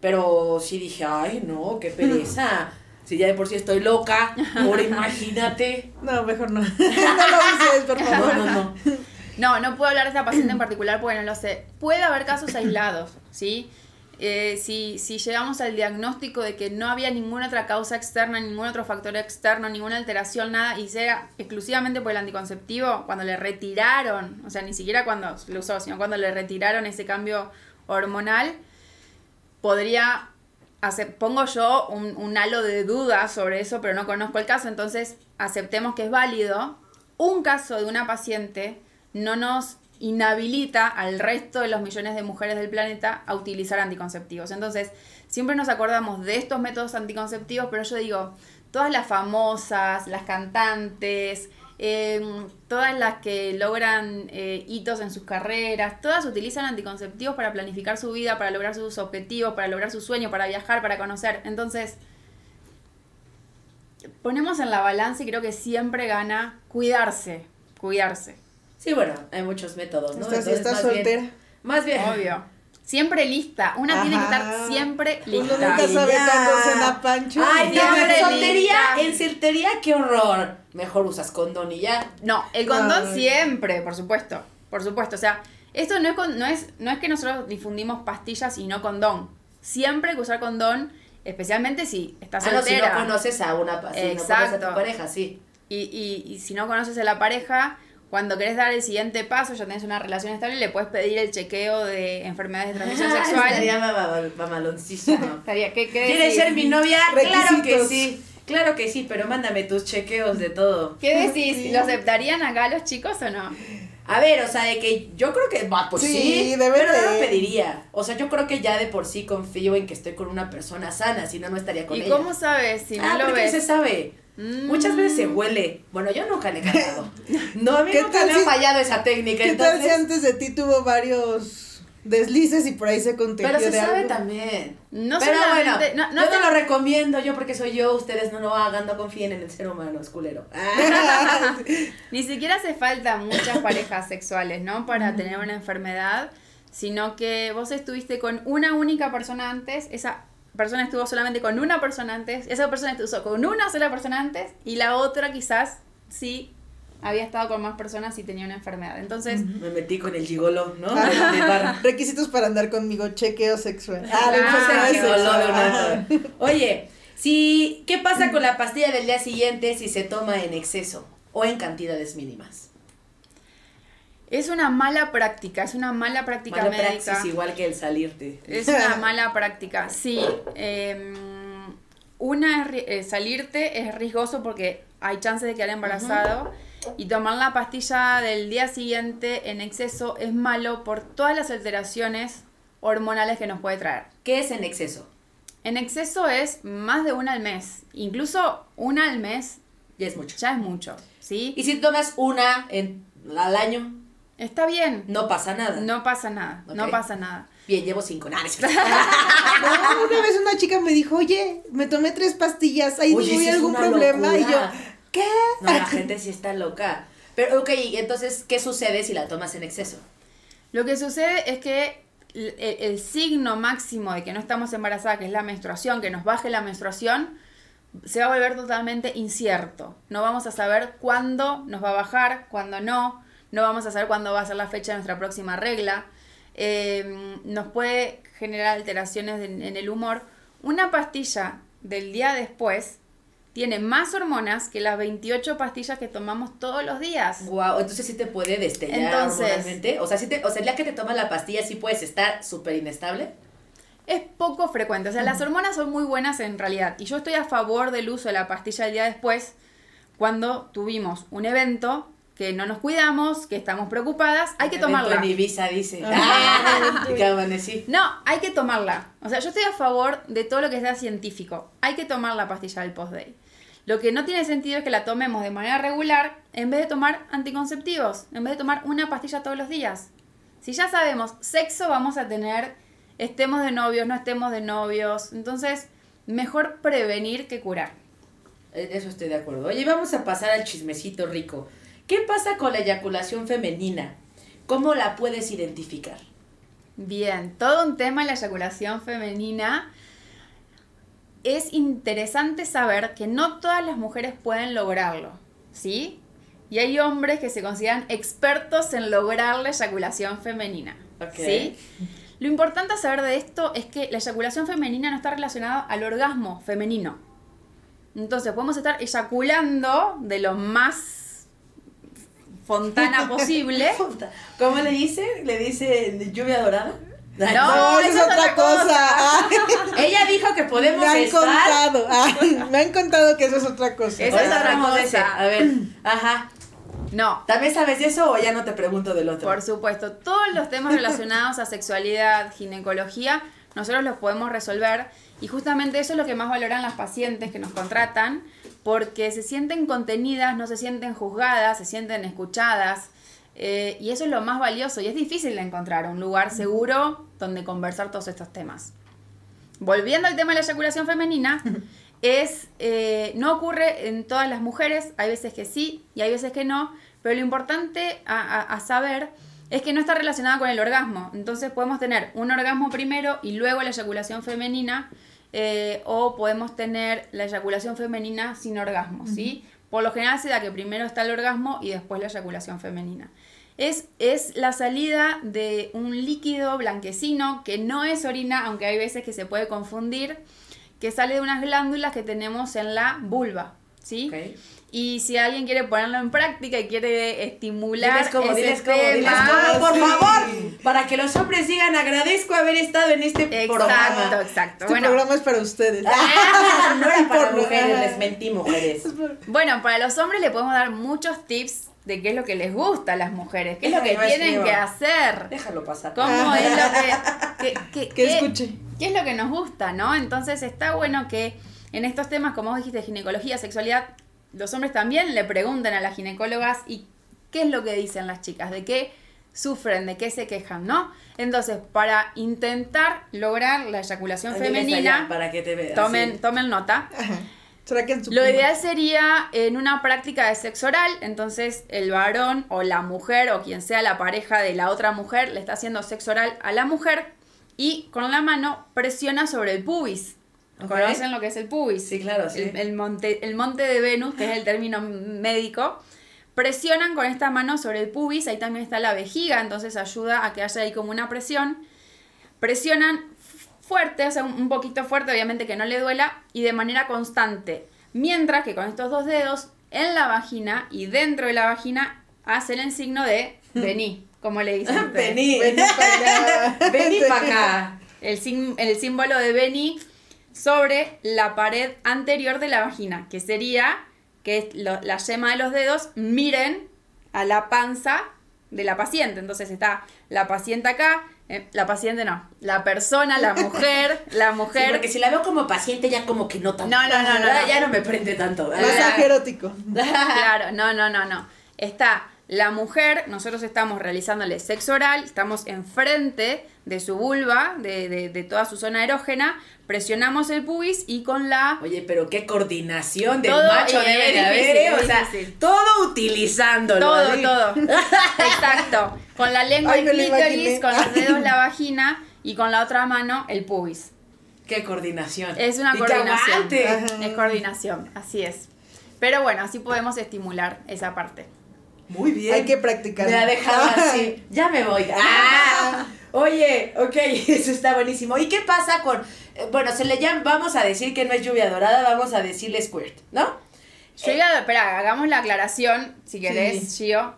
Pero sí dije, ay, no, qué pereza. Si ya de por sí estoy loca, ahora imagínate. No, mejor no. no lo uses, por No, favor. no, no. No, no puedo hablar de esta paciente en particular porque no lo sé. Puede haber casos aislados, ¿sí? Eh, si, si llegamos al diagnóstico de que no había ninguna otra causa externa, ningún otro factor externo, ninguna alteración, nada, y sea exclusivamente por el anticonceptivo, cuando le retiraron, o sea, ni siquiera cuando lo usó, sino cuando le retiraron ese cambio hormonal, podría pongo yo un, un halo de duda sobre eso, pero no conozco el caso, entonces aceptemos que es válido. Un caso de una paciente no nos inhabilita al resto de los millones de mujeres del planeta a utilizar anticonceptivos. Entonces, siempre nos acordamos de estos métodos anticonceptivos, pero yo digo, todas las famosas, las cantantes, eh, todas las que logran eh, hitos en sus carreras, todas utilizan anticonceptivos para planificar su vida, para lograr sus objetivos, para lograr su sueño, para viajar, para conocer. Entonces, ponemos en la balanza y creo que siempre gana cuidarse, cuidarse. Sí, bueno, hay muchos métodos, ¿no? Estás, Entonces, estás más bien- soltera. más bien. Obvio. Siempre lista. Una tiene que estar siempre Uno lista. nunca sabe cuándo se da pancho. Ay, no, en soltería, lista. en soltería, qué horror. Mejor usas condón y ya. No, el condón Ay. siempre, por supuesto. Por supuesto. O sea, esto no es, con- no es, no es que nosotros difundimos pastillas y no condón. Siempre hay que usar condón, especialmente si estás Ah, no, si soltera. no conoces a una si no conoces a tu pareja, sí. y, y, y si no conoces a la pareja, cuando querés dar el siguiente paso, ya tenés una relación estable, le puedes pedir el chequeo de enfermedades de transmisión Ah, sexual. Estaría mama- mamaloncísimo. Estaría, ¿qué, qué ¿Quieres ser mi novia? Claro que sí. Claro que sí, pero mándame tus chequeos de todo. ¿Qué decís? ¿Lo aceptarían acá los chicos o no? A ver, o sea, de que yo creo que va, pues Sí, sí, debe pero no de. lo pediría. O sea, yo creo que ya de por sí confío en que estoy con una persona sana, si no, no estaría con ¿Y ella. cómo sabes si no ah, lo porque ves? se sabe. Mm. Muchas veces se huele. Bueno, yo nunca le he cagado. No, a mí ¿Qué nunca me ha si- fallado esa técnica. ¿Qué tal si antes de ti tuvo varios deslices y por ahí se contagió Pero se de sabe algo? también. No Pero bueno, no- no yo te te- lo recomiendo, yo porque soy yo, ustedes no lo hagan, no confíen en el ser humano, es culero. Ni siquiera hace falta muchas parejas sexuales, ¿no? Para tener una enfermedad, sino que vos estuviste con una única persona antes, esa persona estuvo solamente con una persona antes, esa persona estuvo con una sola persona antes y la otra quizás sí había estado con más personas y tenía una enfermedad. Entonces, Me metí con el gigolo, ¿no? Bar. Requisitos para andar conmigo, chequeo sexual. Ah, sexual. Vez. Oye, si, ¿qué pasa con la pastilla del día siguiente si se toma en exceso o en cantidades mínimas? Es una mala práctica, es una mala práctica Mala médica. praxis igual que el salirte. Es una mala práctica, sí. Eh, una es eh, salirte es riesgoso porque hay chances de quedar embarazado y tomar la pastilla del día siguiente en exceso es malo por todas las alteraciones hormonales que nos puede traer. ¿Qué es en exceso? En exceso es más de una al mes, incluso una al mes Ya es mucho. ya es mucho, ¿sí? Y si tomas una en, al año, Está bien, no pasa nada. no pasa nada, no pasa nada. Bien, llevo cinco. Nah, no una vez una chica me dijo, oye, me tomé tres pastillas, ¿hay Oye, sí es algún problema? Y yo. ¿qué? No, la gente sí está loca. Pero, ok, entonces, ¿qué sucede si la tomas en exceso? Lo que sucede es que el, el signo máximo de que no estamos embarazadas, que es la menstruación, que nos baje la menstruación, se va a volver totalmente incierto. No vamos a saber cuándo nos va a bajar, cuándo no. No vamos a saber cuándo va a ser la fecha de nuestra próxima regla, eh, nos puede generar alteraciones en, en el humor. Una pastilla del día después tiene más hormonas que las 28 pastillas que tomamos todos los días. Wow, entonces sí te puede destellar Entonces- hormonalmente. O sea, sí te, o sea, el día que te tomas la pastilla sí puedes estar súper inestable. Es poco frecuente, o sea, las hormonas son muy buenas en realidad. Y yo estoy a favor del uso de la pastilla el día después cuando tuvimos un evento que no nos cuidamos, que estamos preocupadas, hay que tomarla. En Ibiza dice. Ah. No, hay que tomarla. O sea, yo estoy a favor de todo lo que sea científico. Hay que tomar la pastilla del post-day. Lo que no tiene sentido es que la tomemos de manera regular en vez de tomar anticonceptivos, en vez de tomar una pastilla todos los días. Si ya sabemos, sexo vamos a tener, estemos de novios, no estemos de novios. Entonces, mejor prevenir que curar. En Eso estoy de acuerdo. Oye, vamos a pasar al chismecito rico. ¿Qué pasa con la eyaculación femenina? ¿Cómo la puedes identificar? Bien, todo un tema en la eyaculación femenina. Es interesante saber que no todas las mujeres pueden lograrlo, ¿sí? Y hay hombres que se consideran expertos en lograr la eyaculación femenina, Ok. ¿sí? Lo importante saber de esto es que la eyaculación femenina no está relacionada al orgasmo femenino. Entonces podemos estar eyaculando de lo más fontana posible. ¿Cómo le dice? ¿Le dice lluvia dorada? No, No, esa es otra cosa. Ella dijo que podemos me han estar. contado. ah, me han contado que eso es otra cosa. Esa es otra cosa. ese. A ver, ajá. No, ¿También sabes de eso o ya no te pregunto del otro? Por supuesto, todos los temas relacionados a sexualidad, ginecología, nosotros los podemos resolver y justamente eso es lo que más valoran las pacientes que nos contratan porque se sienten contenidas, no se sienten juzgadas, se sienten escuchadas eh, y eso es lo más valioso y es difícil de encontrar un lugar seguro donde conversar todos estos temas. Volviendo al tema de la eyaculación femenina, es eh, no ocurre en todas las mujeres, hay veces que sí y hay veces que no, pero lo importante a, a- a saber es que no está relacionada con el orgasmo. Entonces podemos tener un orgasmo primero y luego la eyaculación femenina, eh, o podemos tener la eyaculación femenina sin orgasmo, ¿sí? Por lo general se da que primero está el orgasmo y después la eyaculación femenina. Es, es la salida de un líquido blanquecino que no es orina, aunque hay veces que se puede confundir, que sale de unas glándulas que tenemos en la vulva, ¿sí? Y si alguien quiere ponerlo en práctica y quiere estimular ese diles tema, diles cómo, por sí. favor. Para que los hombres digan, agradezco haber estado en este Exacto, programa. exacto. Este Bueno, programa es para ustedes. Ah, no era para Por- mujeres, les mentí, mujeres. bueno, para los hombres le podemos dar muchos tips de qué es lo que les gusta a las mujeres, qué es lo que no tienen que hacer. Déjalo pasar. ¿Cómo es lo que, que, que- Que qué- escuche. qué es lo que nos gusta, ¿no? Entonces está bueno que en estos temas, como vos dijiste, ginecología, sexualidad, los hombres también le pregunten a las ginecólogas y qué es lo que dicen las chicas, de qué sufren, de qué se quejan, ¿no? Entonces, para intentar lograr la eyaculación allá femenina, para que te veas. tomen, tomen nota. Ajá. ¿Será que en su Lo ideal sería en una práctica de sexo oral, entonces el varón o la mujer o quien sea la pareja de la otra mujer le está haciendo sexo oral a la mujer y con la mano presiona sobre el pubis. Ok. ¿Conocen lo que es el pubis? Sí, claro, sí. El, el monte, el monte de Venus, que es el término médico. Presionan con esta mano sobre el pubis, ahí también está la vejiga, entonces ayuda a que haya ahí como una presión. Presionan fuerte, o sea, un poquito fuerte, obviamente que no le duela, y de manera constante. Mientras que con estos dos dedos en la vagina y dentro de la vagina hacen el signo de vení, como le dicen. Vení. Vení para acá. Vení para acá. El, sim- el símbolo de Beni sobre la pared anterior de la vagina, que sería que lo- la yema de los dedos miren a la panza de la paciente. Entonces está la paciente acá, eh, la paciente no, la persona, la mujer, la Sí, mujer. porque si la veo como paciente ya como que no tanto. No, no, no, no, Ya- no. Ya no me prende tanto. Masaje erótico. Claro, no, no, no, no. Está la mujer, nosotros estamos realizándole sexo oral, estamos enfrente de su vulva, de, de- de toda su zona erógena, presionamos el pubis y con la... Oye, pero qué coordinación del Todo, macho debe de haber, ¿eh? O sea, todo utilizándolo. Todo, todo. Exacto. Con la lengua Ay, el clítoris, con los dedos la vagina y con la otra mano el pubis. Qué coordinación. Es una Y coordinación. Es coordinación, así es. Pero bueno, así podemos estimular esa parte. Muy bien. Hay que practicar. Me ha dejado así. Ya me voy. Ah. Oye, ok, eso está buenísimo. ¿Y qué pasa con.? eh, Bueno, se le llama. Vamos a decir que no es lluvia dorada, vamos a decirle squirt, ¿no? Yo iba, espera, hagamos la aclaración, si querés, Gio.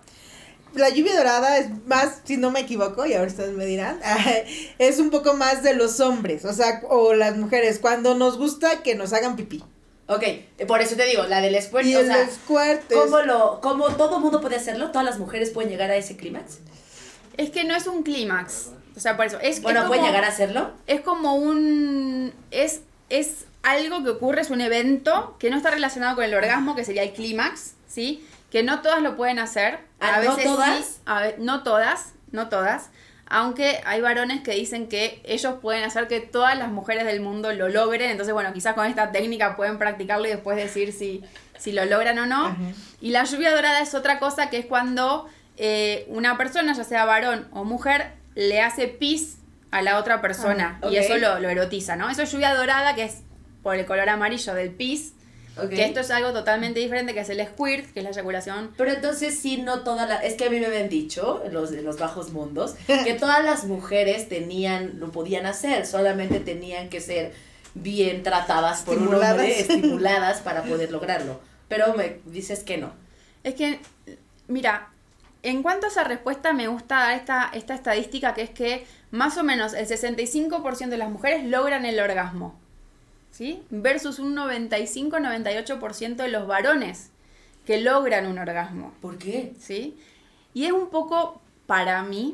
La lluvia dorada es más, si no me equivoco, y ahora ustedes me dirán, es un poco más de los hombres, o sea, o las mujeres, cuando nos gusta que nos hagan pipí. Ok, por eso te digo, la del squirt, Y o el sea. squirt es- ¿Cómo lo, cómo todo mundo puede hacerlo? ¿Todas las mujeres pueden llegar a ese clímax? Es que no es un clímax. O sea, por eso. Es, Bueno, es ¿pueden como- llegar a hacerlo? Es como un. Es, es algo que ocurre, es un evento que no está relacionado con el orgasmo, que sería el clímax, ¿sí? Que no todas lo pueden hacer. Ah, ¿no todas? sí, a ve- no todas, no todas. Aunque hay varones que dicen que ellos pueden hacer que todas las mujeres del mundo lo logren. Entonces, bueno, quizás con esta técnica pueden practicarlo y después decir si, si lo logran o no. Ajá. Y la lluvia dorada es otra cosa que es cuando eh, una persona, ya sea varón o mujer, le hace pis a la otra persona. Ah, Y eso lo, lo erotiza, ¿no? Eso es lluvia dorada, que es por el color amarillo del pis. Que esto es algo totalmente diferente, que es el squirt, que es la eyaculación. Pero entonces sí, no toda la... Es que a mí me habían dicho, los de los bajos mundos, que todas las mujeres tenían, lo podían hacer, solamente tenían que ser bien tratadas por un Estimuladas. hombre, estimuladas para poder lograrlo. Pero me dices que no. Es que, mira, en cuanto a esa respuesta, me gusta dar esta, esta estadística que es que más o menos el 65% de las mujeres logran el orgasmo. ¿Sí? Versus un 95-98% de los varones que logran un orgasmo. ¿Por qué? ¿sí? Y es un poco, para mí,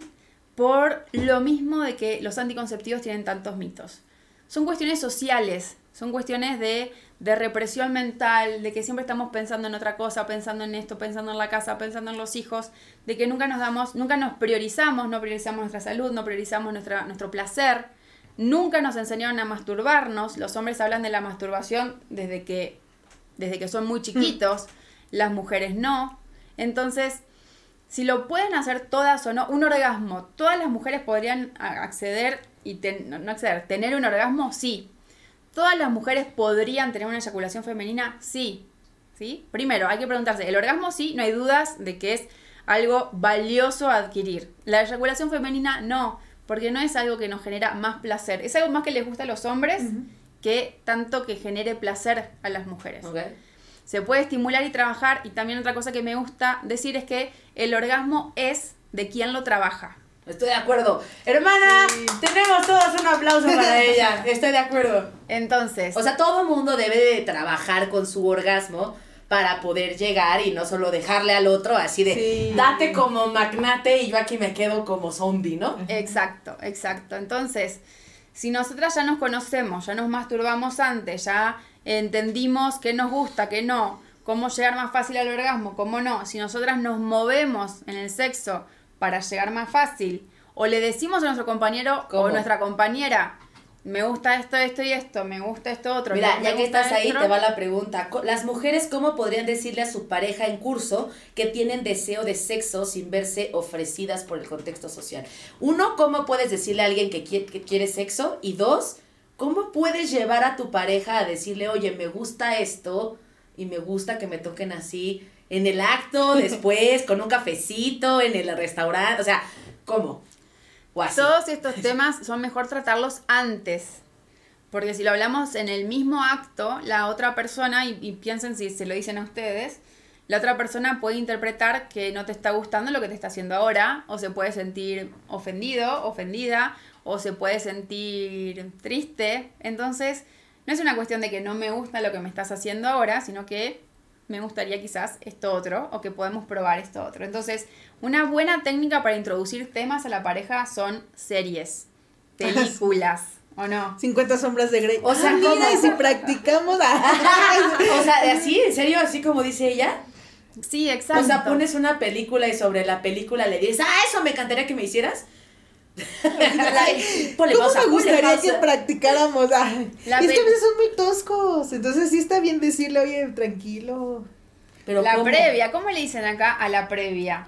por lo mismo de que los anticonceptivos tienen tantos mitos. Son cuestiones sociales, son cuestiones de, de represión mental, de que siempre estamos pensando en otra cosa, pensando en esto, pensando en la casa, pensando en los hijos, de que nunca nos damos, nunca nos priorizamos, no priorizamos nuestra salud, no priorizamos nuestra, nuestro placer, nunca nos enseñaron a masturbarnos, los hombres hablan de la masturbación desde que, desde que son muy chiquitos, las mujeres no. Entonces, si lo pueden hacer todas o no, un orgasmo, todas las mujeres podrían acceder y ten- no, no acceder, tener un orgasmo, sí. Todas las mujeres podrían tener una eyaculación femenina, sí. ¿Sí? Primero, hay que preguntarse, el orgasmo sí, no hay dudas de que es algo valioso a adquirir. La eyaculación femenina no, porque no es algo que nos genera más placer, es algo más que les gusta a los hombres que tanto que genere placer a las mujeres se puede estimular y trabajar. Y también otra cosa que me gusta decir es que el orgasmo es de quien lo trabaja. Estoy de acuerdo. Hermana, tenemos todos un aplauso para ella. Estoy de acuerdo. Entonces, O sea, todo mundo debe de trabajar con su orgasmo para poder llegar y no solo dejarle al otro así de Sí. date como magnate y yo aquí me quedo como zombie, ¿no? exacto, exacto. Entonces, si nosotras ya nos conocemos, ya nos masturbamos antes, ya entendimos qué nos gusta, qué no, cómo llegar más fácil al orgasmo, cómo no, si nosotras nos movemos en el sexo para llegar más fácil, o le decimos a nuestro compañero ¿Cómo? o nuestra compañera, me gusta esto, esto y esto, me gusta esto otro. Mira, ya que estás ahí, esto". te va la pregunta. Las mujeres, ¿cómo podrían decirle a su pareja en curso que tienen deseo de sexo sin verse ofrecidas por el contexto social? Uno, ¿cómo puedes decirle a alguien que quiere, que quiere sexo? Y dos, ¿cómo puedes llevar a tu pareja a decirle, oye, me gusta esto y me gusta que me toquen así en el acto, después, con un cafecito, en el restaurante? O sea, ¿cómo? O así. Todos estos temas son mejor tratarlos antes. Porque si lo hablamos en el mismo acto, la otra persona, y, y piensen si se lo dicen a ustedes, la otra persona puede interpretar que no te está gustando lo que te está haciendo ahora, o se puede sentir ofendido, ofendida, o se puede sentir triste. Entonces, no es una cuestión de que no me gusta lo que me estás haciendo ahora, sino que me gustaría quizás esto otro, o que podemos probar esto otro. Entonces, una buena técnica para introducir temas a la pareja son series, películas, ¿o no? 50 sombras de Grey. O sea, Ah, mira, ¿cómo? y si practicamos. ah. o sea, así, en serio, así como dice ella. Sí, exacto. O sea, pones una película y sobre la película le dices, ah, eso me encantaría que me hicieras. Ponle ¿Cómo pausa, me gustaría que practicáramos? Ay, La es que a veces son muy toscos. Entonces sí está bien decirle, oye, tranquilo. Pero la ¿cómo? previa, ¿cómo le dicen acá a la previa?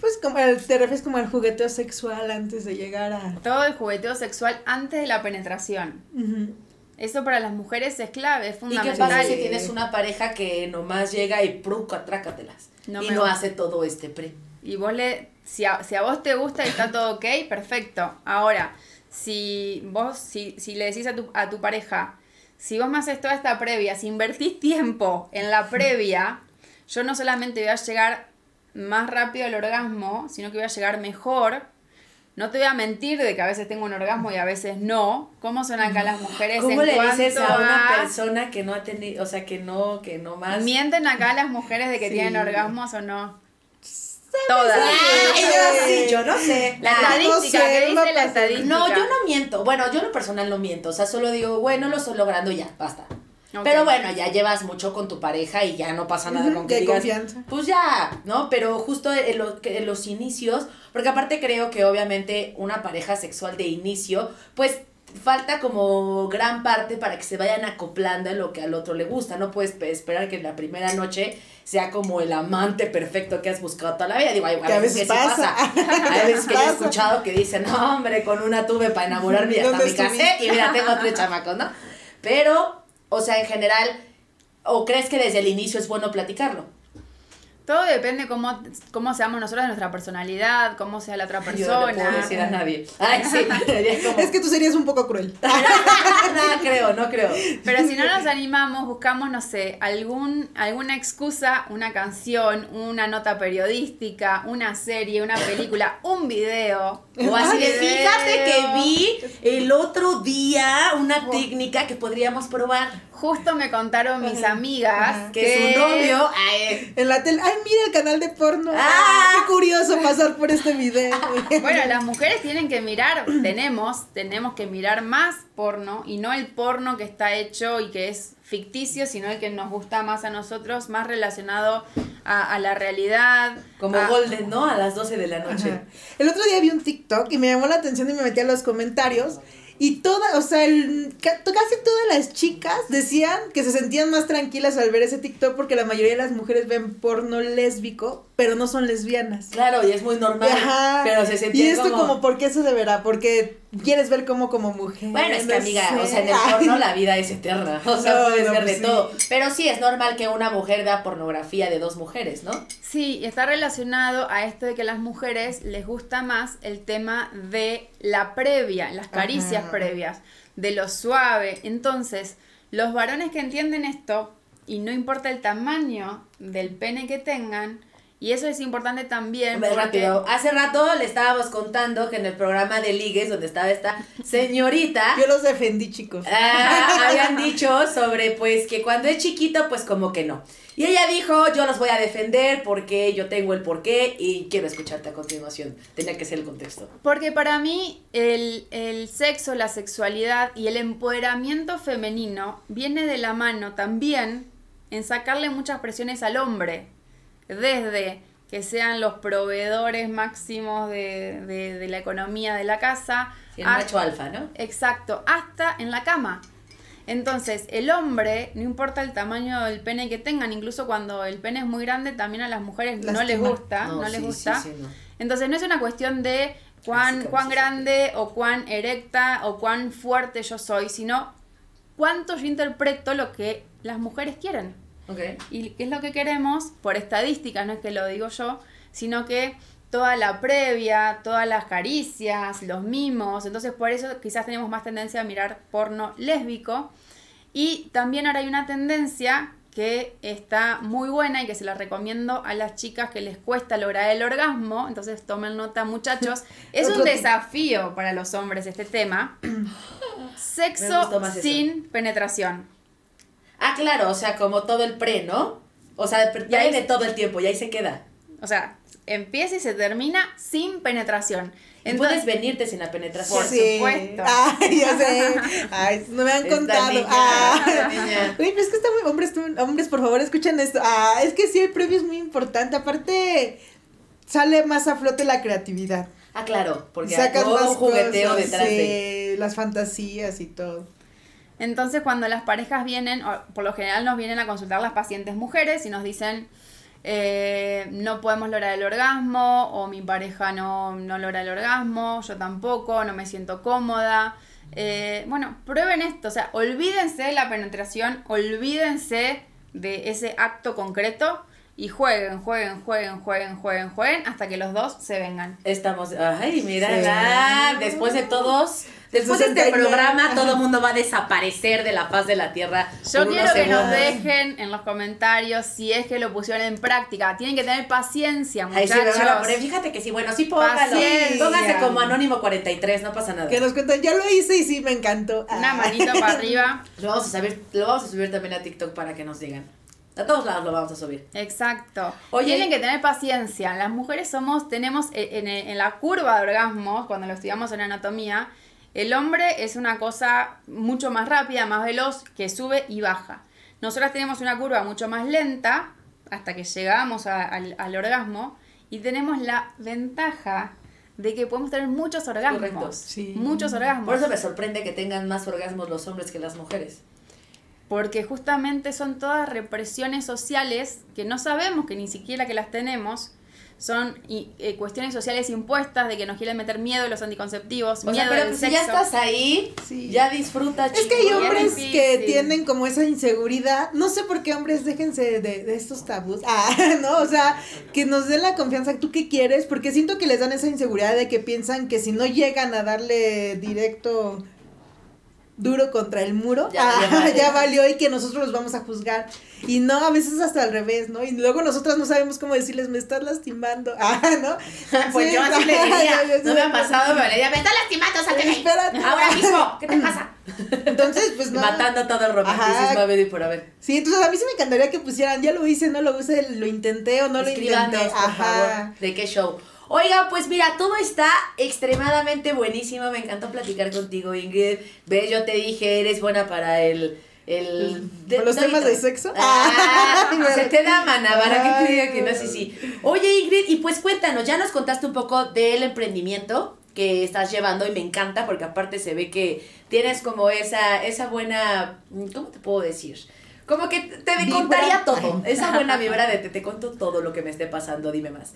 Pues como el- te refieres como al jugueteo sexual antes de llegar a. Todo el jugueteo sexual antes de la penetración. Ujú. Eso para las mujeres es clave, es ¿Y fundamental. qué pasa si tienes una pareja que nomás llega y pruco, atrácatelas? No y no gusta. hace todo este pre. Y vos le, si a, si a vos te gusta y está todo ok, perfecto. Ahora, si vos, si, si le decís a tu, a tu pareja, si vos me haces toda esta previa, si invertís tiempo en la previa, yo no solamente voy a llegar más rápido al orgasmo, sino que voy a llegar mejor. No te voy a mentir de que a veces tengo un orgasmo y a veces no. ¿Cómo son acá las mujeres ¿Cómo en le dices a una a- persona que no ha tenido, o sea, que no, que no más? ¿Mienten acá las mujeres de que Sí. tienen orgasmos o no? Todas. Ay, yo sí, yo no sé. La Ah, estadística, no sé, ¿qué no dice la estadística? No, yo no miento. Bueno, yo en lo personal no miento. O sea, solo digo, bueno, lo estoy logrando y ya, basta. Pero bueno, ya llevas mucho con tu pareja y ya no pasa nada con que de digas, confianza. Pues ya, ¿no? Pero justo en, lo- en los inicios, porque aparte creo que obviamente una pareja sexual de inicio, pues falta como gran parte para que se vayan acoplando en lo que al otro le gusta. No puedes pe- esperar que en la primera noche sea como el amante perfecto que has buscado toda la vida. Digo, hay, Que a veces que sí pasa. Hay veces que yo he Pasa. escuchado que dicen, no, hombre, con una tuve para enamorarme y hasta ¿Dónde me casé y mira, tengo tres chamacos, ¿no? Pero, o sea, en general, ¿o crees que desde el inicio es bueno platicarlo? Todo depende cómo, cómo seamos nosotros de nuestra personalidad, cómo sea la otra Yo no persona. puedo decir a nadie. Ay, sí, sería como... Es que tú serías un poco cruel. no creo, no creo. Pero si no nos animamos, buscamos, no sé, algún, alguna excusa, una canción, una nota periodística, una serie, una película, un video. O así de, Video. fíjate que vi el otro día una técnica que podríamos probar. Justo me contaron mis amigas Que su novio... ay, En la tele, ay, mira el canal de porno. Ah. Ah, qué curioso pasar por este video. Bueno, las mujeres tienen que mirar, tenemos, tenemos que mirar más porno y no el porno que está hecho y que es ficticio, sino el que nos gusta más a nosotros, más relacionado a, a la realidad. como a- Golden, ¿no? A las 12 de la noche. Ajá. El otro día vi un TikTok y me llamó la atención y me metí a los comentarios. Y toda, o sea, el- ca- casi todas las chicas decían que se sentían más tranquilas al ver ese TikTok porque la mayoría de las mujeres ven porno lésbico, pero no son lesbianas. Claro, y es muy normal. Ajá. Pero se y sentía esto como... como... ¿por qué se deberá? Porque quieres ver como como mujer. Bueno, es que no amiga, sé. o sea, en el porno la vida es eterna. O sea, No, puedes no, ver pues de sí. todo. Pero sí, es normal que una mujer vea pornografía de dos mujeres, ¿no? Sí, y está relacionado a esto de que a las mujeres les gusta más el tema de la previa, las caricias Ajá. previas, de lo suave. Entonces, los varones que entienden esto, y no importa el tamaño del pene que tengan, y eso es importante también. Hombre, porque- rápido. Hace rato le estábamos contando que en el programa de ligues, donde estaba esta señorita, Yo los defendí, chicos. ah, habían dicho sobre, pues, que cuando es chiquito, pues como que no. Y ella dijo, yo los voy a defender porque yo tengo el porqué y quiero escucharte a continuación. Tenía que ser el contexto. Porque para mí el, el sexo, la sexualidad y el empoderamiento femenino viene de la mano también en sacarle muchas presiones al hombre. Desde que sean los proveedores máximos de, de- de la economía de la casa. Sí, el hasta- macho alfa, ¿no? Exacto, hasta en la cama. Entonces, el hombre, no importa el tamaño del pene que tengan, incluso cuando el pene es muy grande, también a las mujeres no les gusta, no, les sí, gusta. sí, sí, no. Entonces no es una cuestión de cuán, cuán grande o cuán erecta o cuán fuerte yo soy, sino cuánto yo interpreto lo que las mujeres quieren. Y qué es lo que queremos, por estadísticas, no es que lo digo yo, sino que toda la previa, todas las caricias, los mimos, entonces por eso quizás tenemos más tendencia a mirar porno lésbico. Y también ahora hay una tendencia que está muy buena y que se la recomiendo a las chicas que les cuesta lograr el orgasmo, entonces tomen nota muchachos, es un desafío para los hombres este tema. Sexo eso. sin penetración. Ah, claro, o sea, como todo el pre, ¿no? O sea, Y ya ahí- de todo el tiempo y ahí se queda. O sea, empieza y se termina sin penetración. Entonces, puedes venirte sin la penetración. Por supuesto. Ay, ya sé. Ay, no me han Esta contado. niña, Ah. niña. Uy, pero es que está muy. Hombres, tú- hombres, por favor, escuchen esto. Ah, es que sí, el previo es muy importante. Aparte, sale más a flote la creatividad. Ah, claro, porque Sacas todo más un jugueteo cosas, detrás sí, de. las fantasías y todo. Entonces cuando las parejas vienen, o por lo general nos vienen a consultar las pacientes mujeres y nos dicen, eh, no podemos lograr el orgasmo, o mi pareja no, no logra el orgasmo, yo tampoco, no me siento cómoda. Eh, bueno, prueben esto, o sea, olvídense de la penetración, olvídense de ese acto concreto y jueguen, jueguen, jueguen, jueguen, jueguen, jueguen hasta que los dos se vengan. Estamos, ay, Sí. ah, después de todos, después de este 69. programa, todo el mundo va a desaparecer de la faz de la tierra. Yo quiero que nos dejen en los comentarios si es que lo pusieron en práctica. Tienen que tener paciencia, Ay, sí, muchachos. a poner, fíjate que sí, bueno, sí póngalo. Paciencia. Póngase como Anónimo 43, no pasa nada. Que nos cuentan, ya lo hice y sí me encantó. Una Ah. manito para arriba. Lo vamos a saber, lo vamos a subir también a TikTok para que nos digan. A todos lados lo vamos a subir. Exacto. Oye. Tienen que tener paciencia. Las mujeres somos, tenemos eh, en, en- en la curva de orgasmos, cuando lo estudiamos en anatomía, el hombre es una cosa mucho más rápida, más veloz, que sube y baja. Nosotras tenemos una curva mucho más lenta hasta que llegamos a- al, al orgasmo y tenemos la ventaja de que podemos tener muchos orgasmos. Correcto. Sí. Muchos orgasmos. Por eso me sorprende que tengan más orgasmos los hombres que las mujeres. Porque justamente son todas represiones sociales que no sabemos que ni siquiera que las tenemos. Son y, eh, cuestiones sociales impuestas de que nos quieren meter miedo de los anticonceptivos, O sea, miedo pero del pues, si sexo. ya estás ahí, Sí. ya disfruta, Es que hay hombres difícil. que tienen como esa inseguridad. No sé por qué hombres déjense de, de estos tabús. Ah, no, o sea, que nos den la confianza. ¿Tú qué quieres? Porque siento que les dan esa inseguridad de que piensan que si no llegan a darle directo duro contra el muro, Ya, ah, ya valió. ya valió y que nosotros los vamos a juzgar. Y no, a veces hasta al revés, ¿no? Y luego nosotras no sabemos cómo decirles, me estás lastimando. Ah, ¿no? Pues Sí, yo así le diría, no me ha pasado, pero le diría, me está lastimando. Espérate. Ahora mismo, ¿qué te pasa? Entonces, pues no. Matando todo el romanticismo a ver y por haber. Sí, entonces a mí sí me encantaría que pusieran, ya lo hice, no lo hice, lo intenté o no lo intenté. por Ajá. favor, de qué show. Oiga, pues mira, todo está extremadamente buenísimo. Me encantó platicar contigo, Ingrid. Ve, yo te dije, eres buena para el. el ¿Por los no, temas no. de sexo? Ah, se te da mana, para que te diga Ay, que no, sí, sí. Oye, Ingrid, y pues cuéntanos, ya nos contaste un poco del emprendimiento que estás llevando y me encanta porque aparte se ve que tienes como esa, esa buena, ¿cómo te puedo decir? Como que te Vibra. contaría todo, esa buena vibra de te, te cuento todo lo que me esté pasando, dime más.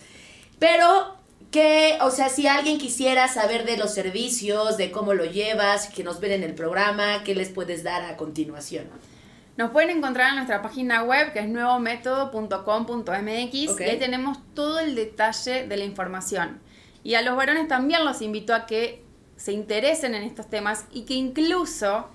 Pero que, o sea, si alguien quisiera saber de los servicios, de cómo lo llevas, que nos ven en el programa, ¿qué les puedes dar a continuación? Nos pueden encontrar en nuestra página web que es nuevométodo.com.mx Ok. y ahí tenemos todo el detalle de la información. Y a los varones también los invito a que se interesen en estos temas y que incluso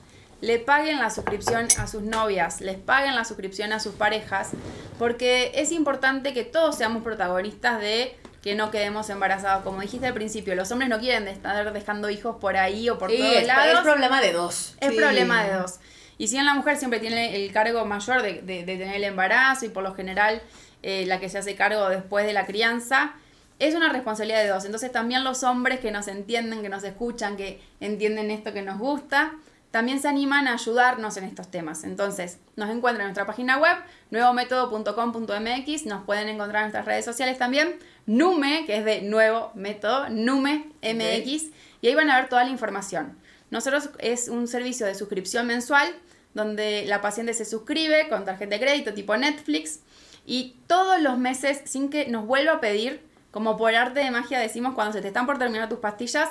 le paguen la suscripción a sus novias, les paguen la suscripción a sus parejas, porque es importante que todos seamos protagonistas de que no quedemos embarazados. Como dijiste al principio, los hombres no quieren estar dejando hijos por ahí o por Sí, todos es, lados. es problema de dos. Es Sí. problema de dos. Y si bien la mujer siempre tiene el cargo mayor de, de- de tener el embarazo y por lo general eh, la que se hace cargo después de la crianza, es una responsabilidad de dos. Entonces también los hombres que nos entienden, que nos escuchan, que entienden esto que nos gusta, también se animan a ayudarnos en estos temas. Entonces nos encuentran en nuestra página web, nuevométodo.com.mx, nos pueden encontrar en nuestras redes sociales también, Nume, que es de Nuevo Método, Nume MX, y ahí van a ver toda la información. Nosotros es un servicio de suscripción mensual donde la paciente se suscribe con tarjeta de crédito tipo Netflix y todos los meses sin que nos vuelva a pedir, como por arte de magia decimos cuando se te están por terminar tus pastillas,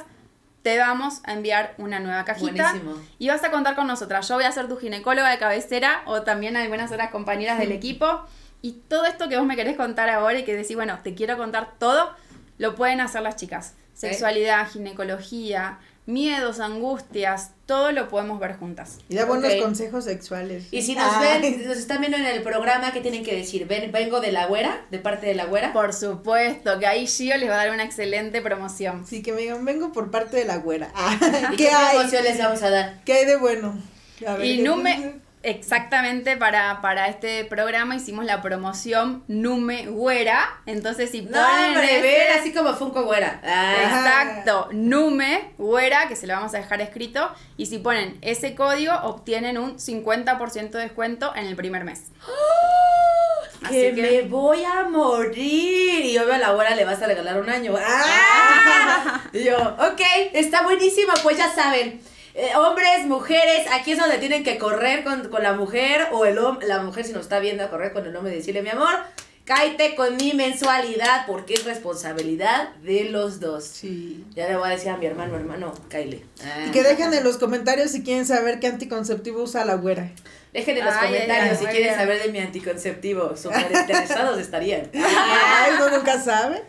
te vamos a enviar una nueva cajita Buenísimo. y vas a contar con nosotras. Yo voy a ser tu ginecóloga de cabecera o también algunas otras compañeras del equipo. Y todo esto que vos me querés contar ahora y que decís, bueno, te quiero contar todo, lo pueden hacer las chicas. Sexualidad, ginecología, miedos, angustias, todo lo podemos ver juntas. Y da buenos consejos sexuales. Y si nos Ay. ven, nos están viendo en el programa, ¿qué tienen que decir? Ven, vengo de la güera, de parte de la güera. Por supuesto, que ahí Gio les va a dar una excelente promoción. Sí, que me digan, vengo por parte de la güera. Ah, ¿Y ¿Qué qué hay? promoción les vamos a dar? ¿Qué hay de bueno? A ver, Y ¿qué- Nume, exactamente para, para este programa hicimos la promoción Nume Güera. Entonces, si No, ponen ese- ver, así como Funko güera. Ah, Exacto, Nume Güera, que se lo vamos a dejar escrito. Y si ponen ese código, obtienen un 50% de descuento en el primer mes. que, Así que- me voy a morir. Y obvio a la güera le vas a regalar un año. ¡Ah! Y yo, ok, está buenísimo, pues ya saben. Eh, hombres, mujeres, aquí es donde tienen que correr con, con la mujer o el hombre, la mujer si nos está viendo a correr con el hombre y decirle, mi amor, cáete con mi mensualidad porque es responsabilidad de los dos. Sí. Ya le voy a decir a mi hermano, hermano, cáile. Y que dejen en los comentarios si quieren saber qué anticonceptivo usa la güera. Dejen en los Ay, comentarios ay, si quieren saber de mi anticonceptivo. Súper interesados estarían. Ay, uno nunca sabe.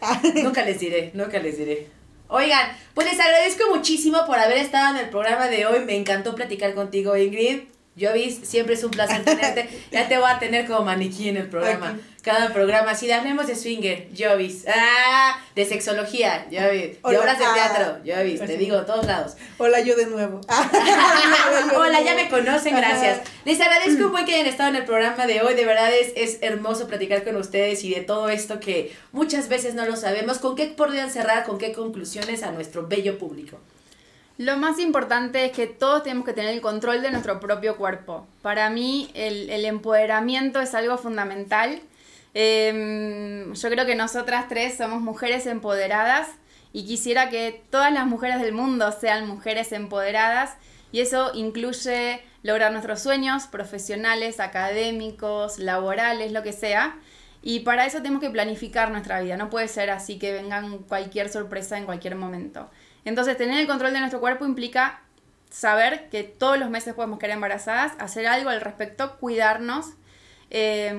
nunca les diré, nunca les diré. Oigan, pues les agradezco muchísimo por haber estado en el programa de hoy. Me encantó platicar contigo, Ingrid. Jovis, siempre es un placer tenerte. Ya te voy a tener como maniquí en el programa. Cada programa, de hablemos de swinger, Jovis. Ah, de sexología, Jovis. De obras de ah, teatro, Jovis. Te sí. digo, todos lados. Hola, yo de nuevo. Hola, ya me conocen, gracias. Les agradezco un buen que hayan estado en el programa de hoy. De verdad es, es hermoso platicar con ustedes y de todo esto que muchas veces no lo sabemos. ¿Con qué podrían cerrar? ¿Con qué conclusiones a nuestro bello público? Lo más importante es que todos tenemos que tener el control de nuestro propio cuerpo. Para mí el, empoderamiento es algo fundamental. Em, yo creo que nosotras tres somos mujeres empoderadas y quisiera que todas las mujeres del mundo sean mujeres empoderadas y eso incluye lograr nuestros sueños profesionales, académicos, laborales, lo que sea. Y para eso tenemos que planificar nuestra vida, no puede ser así que vengan cualquier sorpresa en cualquier momento. Entonces, tener el control de nuestro cuerpo implica saber que todos los meses podemos quedar embarazadas, hacer algo al respecto, cuidarnos. eh,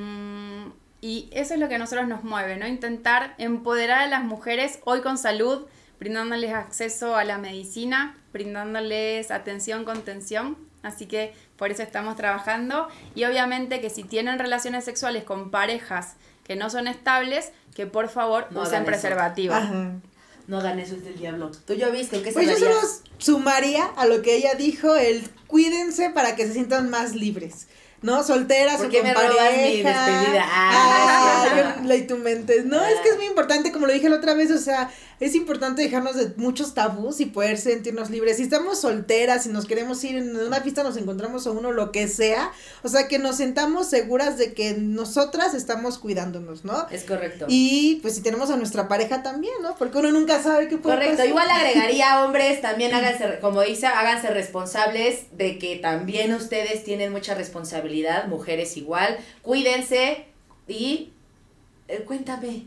y eso es lo que a nosotros nos mueve, ¿no? Intentar empoderar a las mujeres hoy con salud, brindándoles acceso a la medicina, brindándoles atención, contención. Así que por eso estamos trabajando. Y obviamente que si tienen relaciones sexuales con parejas que no son estables, que por favor No usen preservativo. Ajá. No hagan eso, es del diablo. ¿Tú ya viste? ¿Qué Pues yo solo sumaría a lo que ella dijo, el cuídense para que se sientan más libres. ¿No? Solteras ¿Por o con me pareja. mi despedida? Ah, Ah. yo leí tu mente. No, es que es muy importante, como lo dije la otra vez, o sea, es importante dejarnos de muchos tabús y poder sentirnos libres. Si estamos solteras, si nos queremos ir en una fiesta, nos encontramos a uno, lo que sea, o sea, que nos sentamos seguras de que nosotras estamos cuidándonos, ¿no? Es correcto. Y pues si tenemos a nuestra pareja también, ¿no? Porque uno nunca sabe qué puede Correcto, pasar. igual agregaría hombres, también háganse, como dice, háganse responsables de que también ustedes tienen mucha responsabilidad, mujeres igual, cuídense y eh, cuéntame.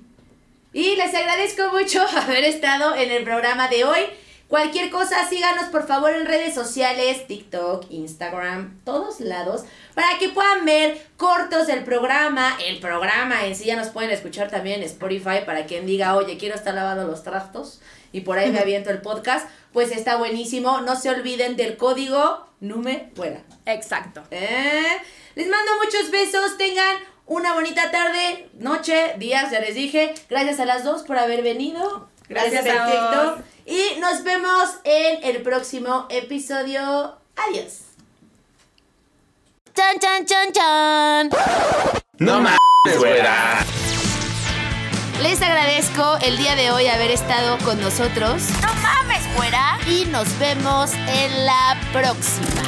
Y les agradezco mucho haber estado en el programa de hoy. Cualquier cosa, síganos por favor en redes sociales, TikTok, Instagram, todos lados, para que puedan ver cortos del programa. El programa en sí ya nos pueden escuchar también en Spotify para quien diga, oye, quiero estar lavando los trastos y por ahí me aviento el podcast. Pues está buenísimo. No se olviden del código Nume Fuera. Exacto. ¿Eh? Les mando muchos besos. Tengan una bonita tarde, noche, días, ya les dije. Gracias a las dos por haber venido. Gracias a Perfecto. vos. Y nos vemos en el próximo episodio. Adiós. Chan, chan, chan, chan. No mames, güera. Les agradezco el día de hoy haber estado con nosotros. No mames, güera. Y nos vemos en la próxima.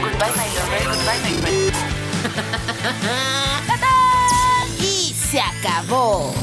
Goodbye, my lover. Goodbye, my friend. Y se acabó.